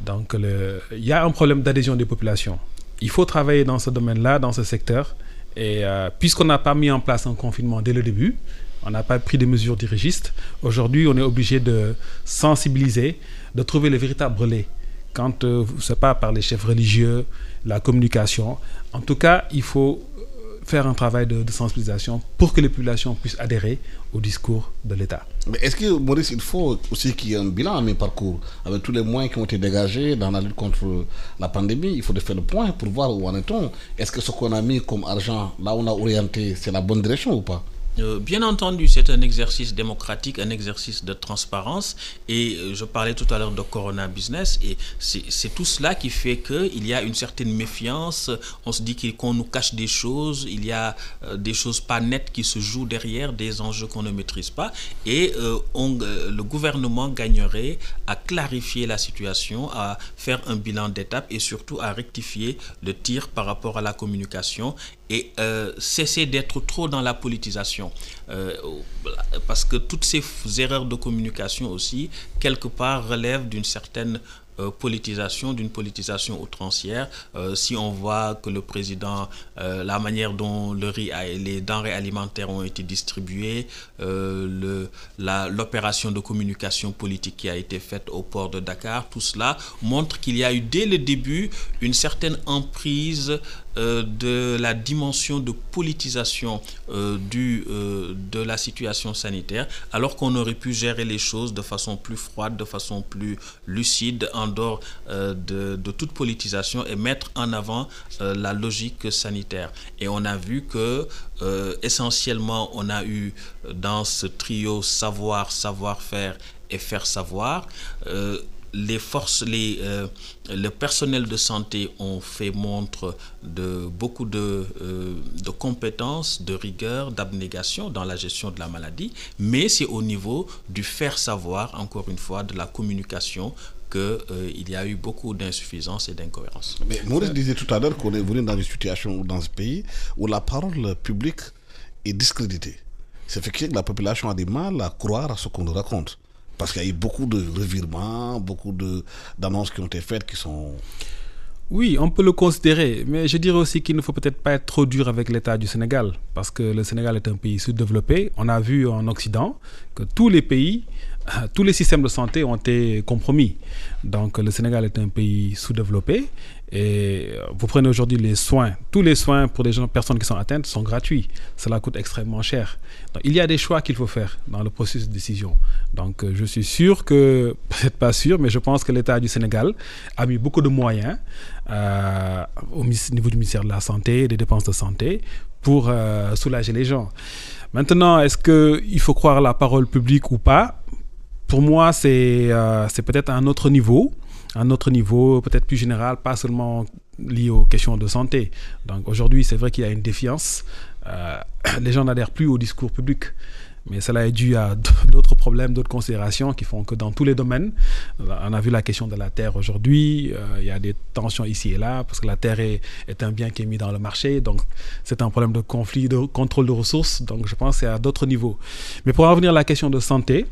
[SPEAKER 3] Donc, il y a un problème d'adhésion des populations. Il faut travailler dans ce domaine-là, dans ce secteur. Et euh, puisqu'on n'a pas mis en place un confinement dès le début, on n'a pas pris des mesures dirigistes, aujourd'hui, on est obligé de sensibiliser, de trouver le véritable relais. Quand, euh, ce n'est pas par les chefs religieux, la communication. En tout cas, il faut faire un travail de, sensibilisation pour que les populations puissent adhérer au discours de l'État.
[SPEAKER 2] Mais est-ce que, Maurice, il faut aussi qu'il y ait un bilan à mes parcours, avec tous les moyens qui ont été dégagés dans la lutte contre la pandémie? Il faut faire le point pour voir où en est-on. Est-ce que ce qu'on a mis comme argent, là où on a orienté, c'est la bonne direction ou pas?
[SPEAKER 4] Euh, bien entendu, c'est un exercice démocratique, un exercice de transparence. Et euh, je parlais tout à l'heure de Corona Business. Et c'est tout cela qui fait qu'il y a une certaine méfiance. On se dit qu'on nous cache des choses. Il y a euh, des choses pas nettes qui se jouent derrière, des enjeux qu'on ne maîtrise pas. Et le gouvernement gagnerait à clarifier la situation, à faire un bilan d'étape et surtout à rectifier le tir par rapport à la communication et euh, cesser d'être trop dans la politisation. Euh, parce que toutes ces erreurs de communication aussi, quelque part, relèvent d'une certaine euh, politisation, d'une politisation outrancière. Si on voit que le président, la manière dont le riz et les denrées alimentaires ont été distribuées, l'opération de communication politique qui a été faite au port de Dakar, tout cela montre qu'il y a eu dès le début une certaine emprise de la dimension de politisation du, de la situation sanitaire, alors qu'on aurait pu gérer les choses de façon plus froide, de façon plus lucide, en dehors euh, de, toute politisation et mettre en avant euh, la logique sanitaire. Et on a vu que euh, essentiellement, on a eu dans ce trio savoir, savoir-faire et faire savoir les forces, les, euh, le personnel de santé ont fait montre de beaucoup de, euh, de compétences, de rigueur, d'abnégation dans la gestion de la maladie, mais c'est au niveau du faire savoir, encore une fois, de la communication qu'il euh, y a eu beaucoup d'insuffisances et d'incohérences.
[SPEAKER 2] Mais Maurice disait tout à l'heure qu'on est venu dans une situation dans ce pays où la parole publique est discréditée. C'est fait que la population a du mal à croire à ce qu'on nous raconte. Parce qu'il y a eu beaucoup de revirements, beaucoup d'annonces qui ont été faites qui sont...
[SPEAKER 3] Oui, on peut le considérer, mais je dirais aussi qu'il ne faut peut-être pas être trop dur avec l'État du Sénégal, parce que le Sénégal est un pays sous-développé. On a vu en Occident que tous les pays, tous les systèmes de santé ont été compromis. Donc le Sénégal est un pays sous-développé et euh, vous prenez aujourd'hui les soins. Tous les soins pour les personnes qui sont atteintes sont gratuits. Cela coûte extrêmement cher. Il y a des choix qu'il faut faire dans le processus de décision. Donc, euh, je suis sûr que, peut-être pas sûr, mais je pense que l'État du Sénégal a mis beaucoup de moyens euh, au niveau du ministère de la Santé, des dépenses de santé, pour soulager les gens. Maintenant, est-ce qu'il faut croire la parole publique ou pas? Pour moi, c'est peut-être un autre niveau un autre niveau, peut-être plus général, pas seulement lié aux questions de santé. Donc aujourd'hui, c'est vrai qu'il y a une défiance. Euh, les gens n'adhèrent plus au discours public. Mais cela est dû à d'autres problèmes, d'autres considérations qui font que dans tous les domaines, on a vu la question de la terre aujourd'hui, euh, il y a des tensions ici et là, parce que la terre est, un bien qui est mis dans le marché, donc c'est un problème de conflit, de contrôle de ressources, donc je pense que c'est à d'autres niveaux. Mais pour en revenir à la question de santé,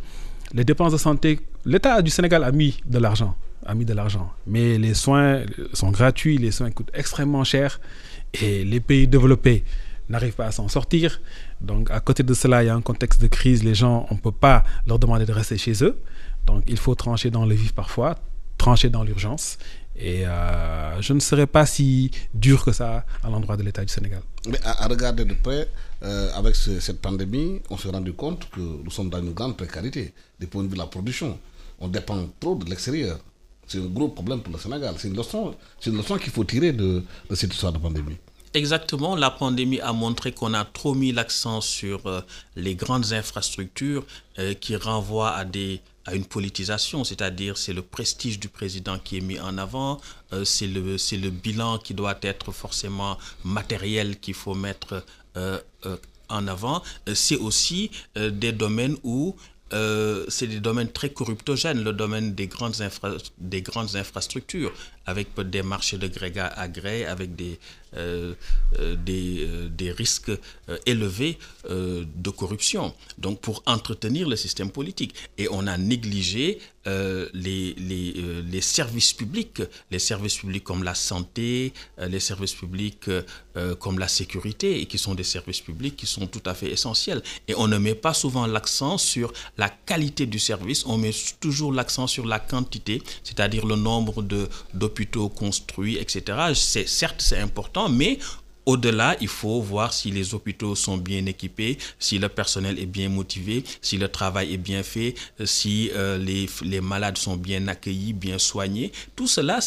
[SPEAKER 3] les dépenses de santé, l'État du Sénégal a mis de l'argent a mis de l'argent. Mais les soins sont gratuits, les soins coûtent extrêmement cher et les pays développés n'arrivent pas à s'en sortir. Donc à côté de cela, il y a un contexte de crise, les gens, on ne peut pas leur demander de rester chez eux. Donc il faut trancher dans le vif parfois, trancher dans l'urgence. Et euh, je ne serais pas si dur que ça à l'endroit de l'État du Sénégal.
[SPEAKER 2] Mais à, regarder de près, euh, avec cette pandémie, on s'est rendu compte que nous sommes dans une grande précarité du point de vue de la production. On dépend trop de l'extérieur. C'est un gros problème pour le Sénégal. C'est une leçon, une leçon qu'il faut tirer de, cette histoire de pandémie.
[SPEAKER 4] Exactement, la pandémie a montré qu'on a trop mis l'accent sur euh, les grandes infrastructures euh, qui renvoient à, des, à une politisation, c'est-à-dire c'est le prestige du président qui est mis en avant, euh, c'est le, le bilan qui doit être forcément matériel qu'il faut mettre en avant. c'est aussi des domaines où euh, c'est des domaines très corruptogènes, le domaine des grandes, des grandes infrastructures. Avec des marchés de gré à gré, avec des, euh, euh, euh, des, risques élevés de corruption, donc pour entretenir le système politique. Et on a négligé les, les, les, services publics, les services publics comme la santé, les services publics comme la sécurité, et qui sont des services publics qui sont tout à fait essentiels. Et on ne met pas souvent l'accent sur la qualité du service, on met toujours l'accent sur la quantité, c'est-à-dire le nombre d'hôpitaux construits, etc. Certes, c'est important mais au-delà, il faut voir si les hôpitaux sont bien équipés, si le personnel est bien motivé, si le travail est bien fait, si euh, les, malades sont bien accueillis, bien soignés. Tout cela,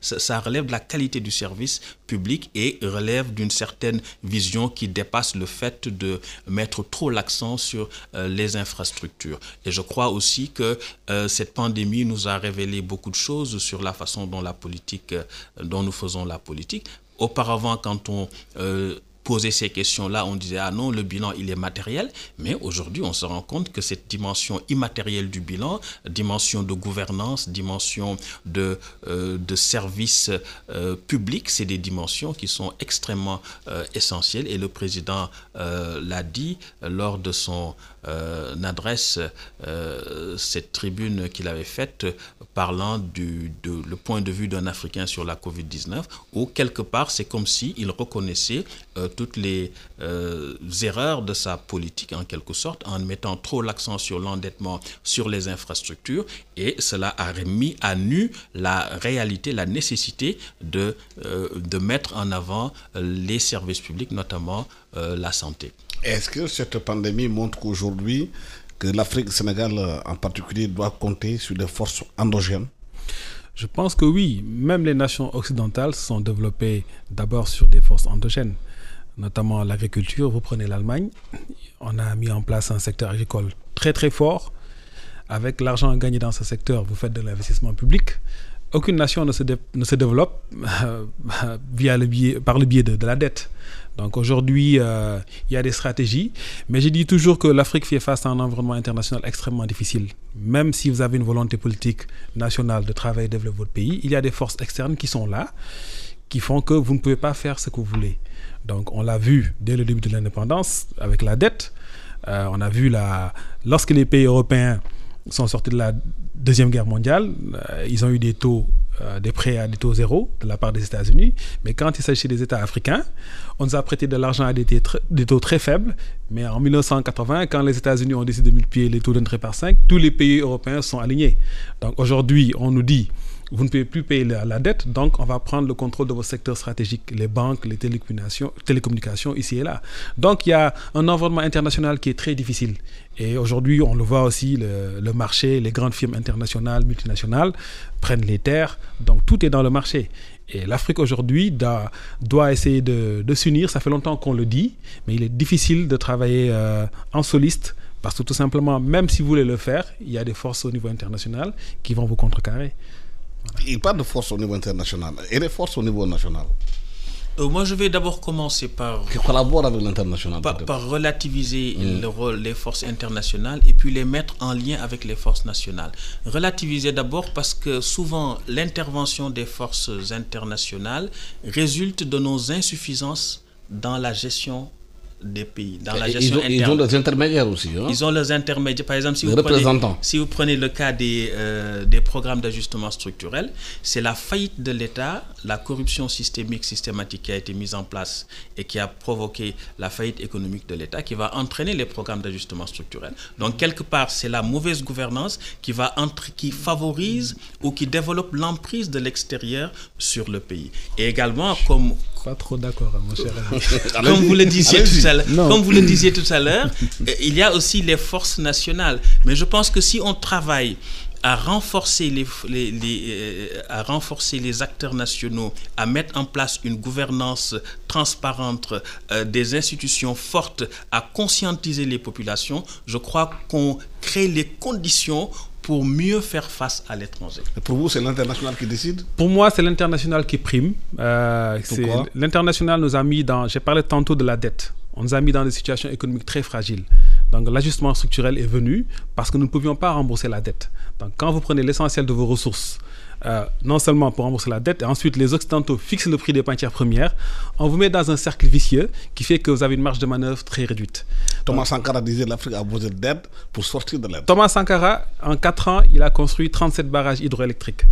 [SPEAKER 4] ça, relève de la qualité du service public et relève d'une certaine vision qui dépasse le fait de mettre trop l'accent sur euh, les infrastructures. Et je crois aussi que euh, cette pandémie nous a révélé beaucoup de choses sur la façon dont la politique, dont nous faisons la politique Auparavant, quand on euh, posait ces questions-là, on disait ah non, le bilan il est matériel, mais aujourd'hui on se rend compte que cette dimension immatérielle du bilan, dimension de gouvernance, dimension de, euh, de service euh, public, c'est des dimensions qui sont extrêmement essentielles. Et le président l'a dit lors de son euh, adresse euh, cette tribune qu'il avait faite parlant du le point de vue d'un Africain sur la Covid-19, où quelque part c'est comme s'il il reconnaissait euh, toutes les euh, erreurs de sa politique en quelque sorte, en mettant trop l'accent sur l'endettement, sur les infrastructures, et cela a remis à nu la réalité, la nécessité de, de mettre en avant les services publics, notamment la santé.
[SPEAKER 2] Est-ce que cette pandémie montre qu'aujourd'hui, que l'Afrique Sénégal en particulier doit compter sur des forces endogènes?
[SPEAKER 3] Je pense que oui. Même les nations occidentales se sont développées d'abord sur des forces endogènes, notamment l'agriculture. Vous prenez l'Allemagne, on a mis en place un secteur agricole très très fort. Avec l'argent gagné dans ce secteur, vous faites de l'investissement public aucune nation ne se, développe euh, par le biais de, de la dette. Donc aujourd'hui, euh, il y a des stratégies, mais je dis toujours que l'Afrique fait face à un environnement international extrêmement difficile. Même si vous avez une volonté politique nationale de travailler et développer votre pays, il y a des forces externes qui sont là, qui font que vous ne pouvez pas faire ce que vous voulez. Donc on l'a vu dès le début de l'indépendance avec la dette. Euh, on a vu la... lorsque les pays européens sont sortis de la Deuxième Guerre mondiale, euh, ils ont eu des taux euh, des prêts à des taux zéro de la part des États-Unis. Mais quand il s'agit des États africains, on nous a prêté de l'argent à des, des, taux très faibles. Mais en 1980, quand les États-Unis ont décidé de multiplier les taux d'entrée par 5, tous les pays européens sont alignés. Donc aujourd'hui, on nous dit vous ne pouvez plus payer la, dette, donc on va prendre le contrôle de vos secteurs stratégiques, les banques, les télécommunications, ici et là. Donc il y a un environnement international qui est très difficile. Et aujourd'hui, on le voit aussi, le, marché, les grandes firmes internationales, multinationales prennent les terres, donc tout est dans le marché. Et l'Afrique aujourd'hui doit, essayer de, de s'unir, ça fait longtemps qu'on le dit, mais il est difficile de travailler euh, en soliste parce que tout simplement, même si vous voulez le faire, il y a des forces au niveau international qui vont vous contrecarrer.
[SPEAKER 2] Il parle de force au niveau international et des forces au niveau national.
[SPEAKER 4] Euh, moi, je vais d'abord commencer par.
[SPEAKER 2] Qui collabore avec l'international.
[SPEAKER 4] Par, par, relativiser mm. le rôle des forces internationales et puis les mettre en lien avec les forces nationales. Relativiser d'abord parce que souvent l'intervention des forces internationales résulte de nos insuffisances dans la gestion des pays. Dans la gestion
[SPEAKER 2] ils, ont, des intermédiaires aussi. Hein?
[SPEAKER 4] Ils ont leurs intermédiaires. Par exemple, si, vous prenez, si vous prenez, le cas des, euh, des programmes d'ajustement structurel, c'est la faillite de l'État, la corruption systémique, systématique qui a été mise en place et qui a provoqué la faillite économique de l'État qui va entraîner les programmes d'ajustement structurel. Donc, quelque part, c'est la mauvaise gouvernance qui, va entre, qui favorise ou qui développe l'emprise de l'extérieur sur le pays. Et également, comme...
[SPEAKER 3] Pas trop d'accord, hein, mon cher
[SPEAKER 4] Comme vous le disiez tout à comme vous le disiez tout à l'heure, il y a aussi les forces nationales. Mais je pense que si on travaille à renforcer les, les, euh, à renforcer les acteurs nationaux, à mettre en place une gouvernance transparente, euh, des institutions fortes, à conscientiser les populations, je crois qu'on crée les conditions pour mieux faire face à l'étranger.
[SPEAKER 2] Pour vous, c'est l'international qui décide?
[SPEAKER 3] Pour moi, c'est l'international qui prime. Euh, l'international nous a mis dans... J'ai parlé tantôt de la dette. On nous a mis dans des situations économiques très fragiles. Donc l'ajustement structurel est venu parce que nous ne pouvions pas rembourser la dette. Donc quand vous prenez l'essentiel de vos ressources euh, non seulement pour rembourser la dette, et ensuite les Occidentaux fixent le prix des matières premières, on vous met dans un cercle vicieux qui fait que vous avez une marge de manœuvre très réduite.
[SPEAKER 2] Thomas Sankara disait l'Afrique a besoin d'aide pour sortir de l'aide.
[SPEAKER 3] Thomas Sankara, en 4 ans, il a construit 37 barrages hydroélectriques.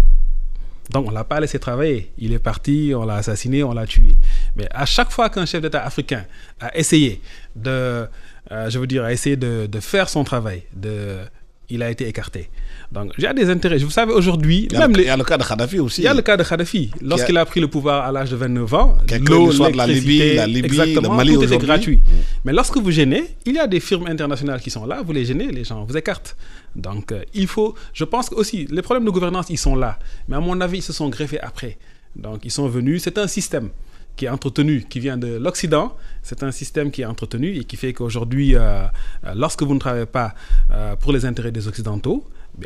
[SPEAKER 3] Donc on ne l'a pas laissé travailler. Il est parti, on l'a assassiné, on l'a tué. Mais à chaque fois qu'un chef d'État africain a essayé de, euh, je veux dire, a essayé de, de faire son travail, de, il a été écarté. Donc, j'ai des intérêts. Vous savez, aujourd'hui.
[SPEAKER 2] Il, il, y a le cas de Kadhafi aussi.
[SPEAKER 3] Il y a le cas de Kadhafi. Lorsqu'il a... a... pris le pouvoir à l'âge de 29 ans,
[SPEAKER 2] l'eau, la Libye, la Libye,
[SPEAKER 3] exactement,
[SPEAKER 2] le Mali
[SPEAKER 3] tout était gratuit. Mais lorsque vous gênez, il y a des firmes internationales qui sont là, vous les gênez, les gens vous écartent. Donc, euh, il faut. Je pense aussi, les problèmes de gouvernance, ils sont là. Mais à mon avis, ils se sont greffés après. Donc, ils sont venus. C'est un système qui est entretenu, qui vient de l'Occident. C'est un système qui est entretenu et qui fait qu'aujourd'hui, euh, lorsque vous ne travaillez pas euh, pour les intérêts des Occidentaux,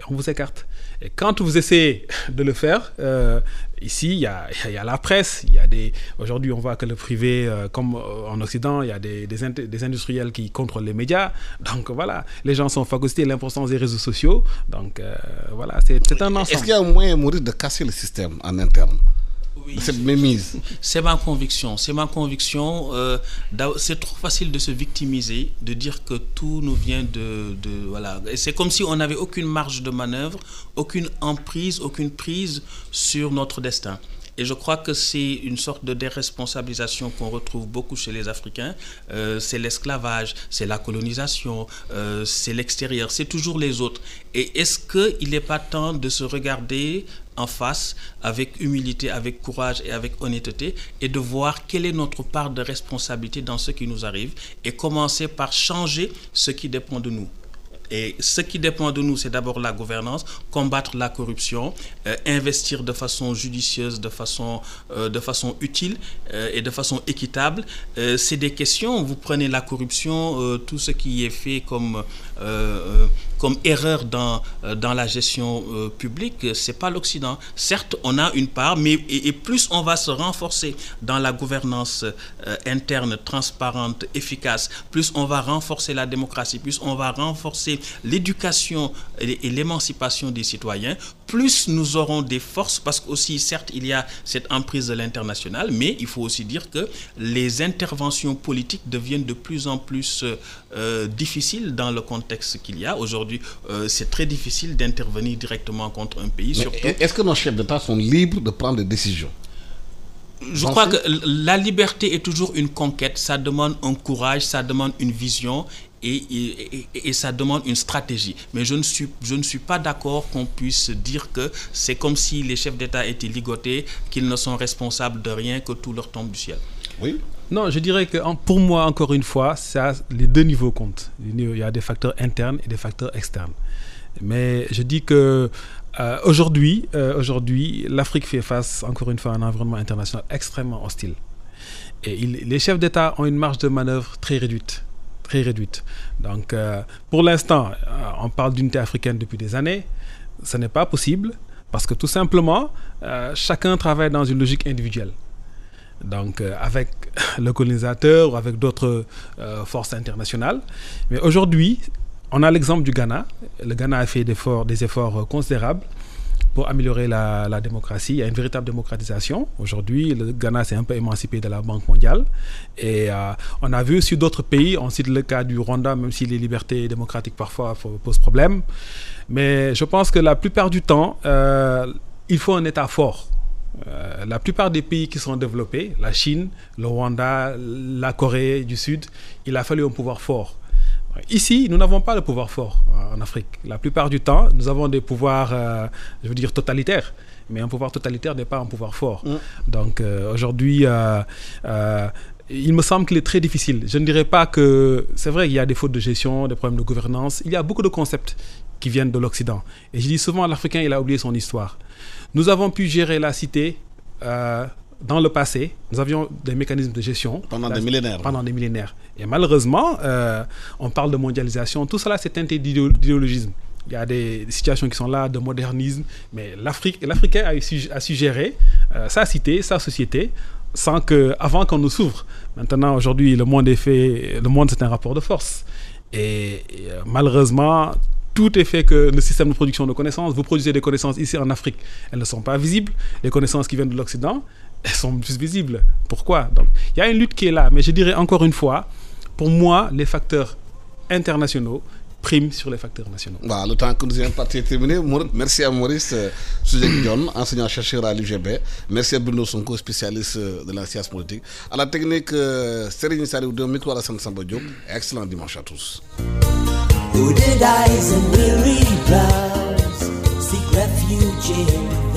[SPEAKER 3] on vous écarte. Et quand vous essayez de le faire, euh, ici, il y a, y a, la presse, il y a des... Aujourd'hui, on voit que le privé, euh, comme en Occident, il y a des, des, des, industriels qui contrôlent les médias. Donc voilà, les gens sont phagocytés, l'importance des réseaux sociaux. Donc euh, voilà, c'est un ensemble.
[SPEAKER 2] Est-ce qu'il y a un moyen de casser le système en interne? Oui. cette mémise
[SPEAKER 4] C'est ma conviction. C'est ma conviction. Euh, c'est trop facile de se victimiser, de dire que tout nous vient de, de voilà. C'est comme si on n'avait aucune marge de manœuvre, aucune emprise, aucune prise sur notre destin. Et je crois que c'est une sorte de déresponsabilisation qu'on retrouve beaucoup chez les Africains. Euh, c'est l'esclavage, c'est la colonisation, euh, c'est l'extérieur, c'est toujours les autres. Et est-ce qu'il n'est pas temps de se regarder en face avec humilité, avec courage et avec honnêteté et de voir quelle est notre part de responsabilité dans ce qui nous arrive et commencer par changer ce qui dépend de nous. Et ce qui dépend de nous, c'est d'abord la gouvernance, combattre la corruption, euh, investir de façon judicieuse, de façon, euh, de façon utile euh, et de façon équitable. c'est des questions. Vous prenez la corruption, tout ce qui est fait comme comme erreur dans, dans la gestion euh, publique, c'est pas l'Occident. Certes, on a une part, mais et, plus on va se renforcer dans la gouvernance euh, interne, transparente, efficace, plus on va renforcer la démocratie, plus on va renforcer l'éducation et, l'émancipation des citoyens, plus nous aurons des forces, parce qu'aussi, certes, il y a cette emprise de l'international, mais il faut aussi dire que les interventions politiques deviennent de plus en plus euh, difficiles dans le contexte qu'il y a. Aujourd'hui, euh, c'est très difficile d'intervenir directement contre un pays.
[SPEAKER 2] Est-ce que nos chefs d'État sont libres de prendre des décisions?
[SPEAKER 4] Je crois que la liberté est toujours une conquête, ça demande un courage, ça demande une vision et, et, et, ça demande une stratégie. Mais je ne suis, je ne suis pas d'accord qu'on puisse dire que c'est comme si les chefs d'État étaient ligotés, qu'ils ne sont responsables de rien, que tout leur tombe du ciel.
[SPEAKER 2] Oui.
[SPEAKER 3] Non, je dirais que pour moi, encore une fois, les deux niveaux comptent. Il y a des facteurs internes et des facteurs externes. Mais je dis que euh, aujourd'hui, euh, aujourd'hui, l'Afrique fait face, encore une fois, à un environnement international extrêmement hostile. Et les chefs d'État ont une marge de manœuvre très réduite. Très réduite. Donc, euh, pour l'instant, on parle d'unité africaine depuis des années. Ce n'est pas possible parce que tout simplement, chacun travaille dans une logique individuelle donc avec le colonisateur ou avec d'autres euh, forces internationales. Mais aujourd'hui, on a l'exemple du Ghana. Le Ghana a fait des efforts, efforts considérables pour améliorer la, démocratie. Il y a une véritable démocratisation. Aujourd'hui, le Ghana s'est un peu émancipé de la Banque mondiale. Et euh, on a vu sur d'autres pays, on cite le cas du Rwanda, même si les libertés démocratiques parfois posent problème. Mais je pense que la plupart du temps, euh, il faut un État fort. Euh, la plupart des pays qui sont développés, la Chine, le Rwanda, la Corée du Sud, il a fallu un pouvoir fort. Ici, nous n'avons pas de pouvoir fort en Afrique. La plupart du temps, nous avons des pouvoirs, euh, je veux dire, totalitaires. Mais un pouvoir totalitaire n'est pas un pouvoir fort. Mm. Donc euh, aujourd'hui, euh, euh, il me semble qu'il est très difficile. Je ne dirais pas que... C'est vrai qu'il y a des fautes de gestion, des problèmes de gouvernance. Il y a beaucoup de concepts qui viennent de l'Occident. Et je dis souvent, l'Africain, il a oublié son histoire. Nous avons pu gérer la cité euh, dans le passé. Nous avions des mécanismes de gestion.
[SPEAKER 2] Pendant
[SPEAKER 3] la,
[SPEAKER 2] des millénaires.
[SPEAKER 3] Pendant des millénaires. Et malheureusement, euh, on parle de mondialisation. Tout cela, c'est teinté d'idéologisme. Il y a des situations qui sont là, de modernisme. Mais l'Afrique, l'Africain a, su, a su gérer euh, sa cité, sa société, sans que, avant qu'on nous s'ouvre. Maintenant, aujourd'hui, le monde est fait, le monde c'est un rapport de force. Et, et malheureusement, tout est fait que le système de production de connaissances, vous produisez des connaissances ici en Afrique, elles ne sont pas visibles. Les connaissances qui viennent de l'Occident, elles sont plus visibles. Pourquoi? Donc, il y a une lutte qui est là, mais je dirais encore une fois, pour moi, les facteurs internationaux priment sur les facteurs nationaux.
[SPEAKER 2] Voilà, le temps que nous avons parti terminé. Merci à Maurice euh, enseignant-chercheur à l'UGB. Merci à Bruno Sonko, spécialiste euh, de la science politique. À la technique, euh, Serine Salou de micro Diop. Excellent dimanche à tous. Hooded eyes and weary brows seek refuge in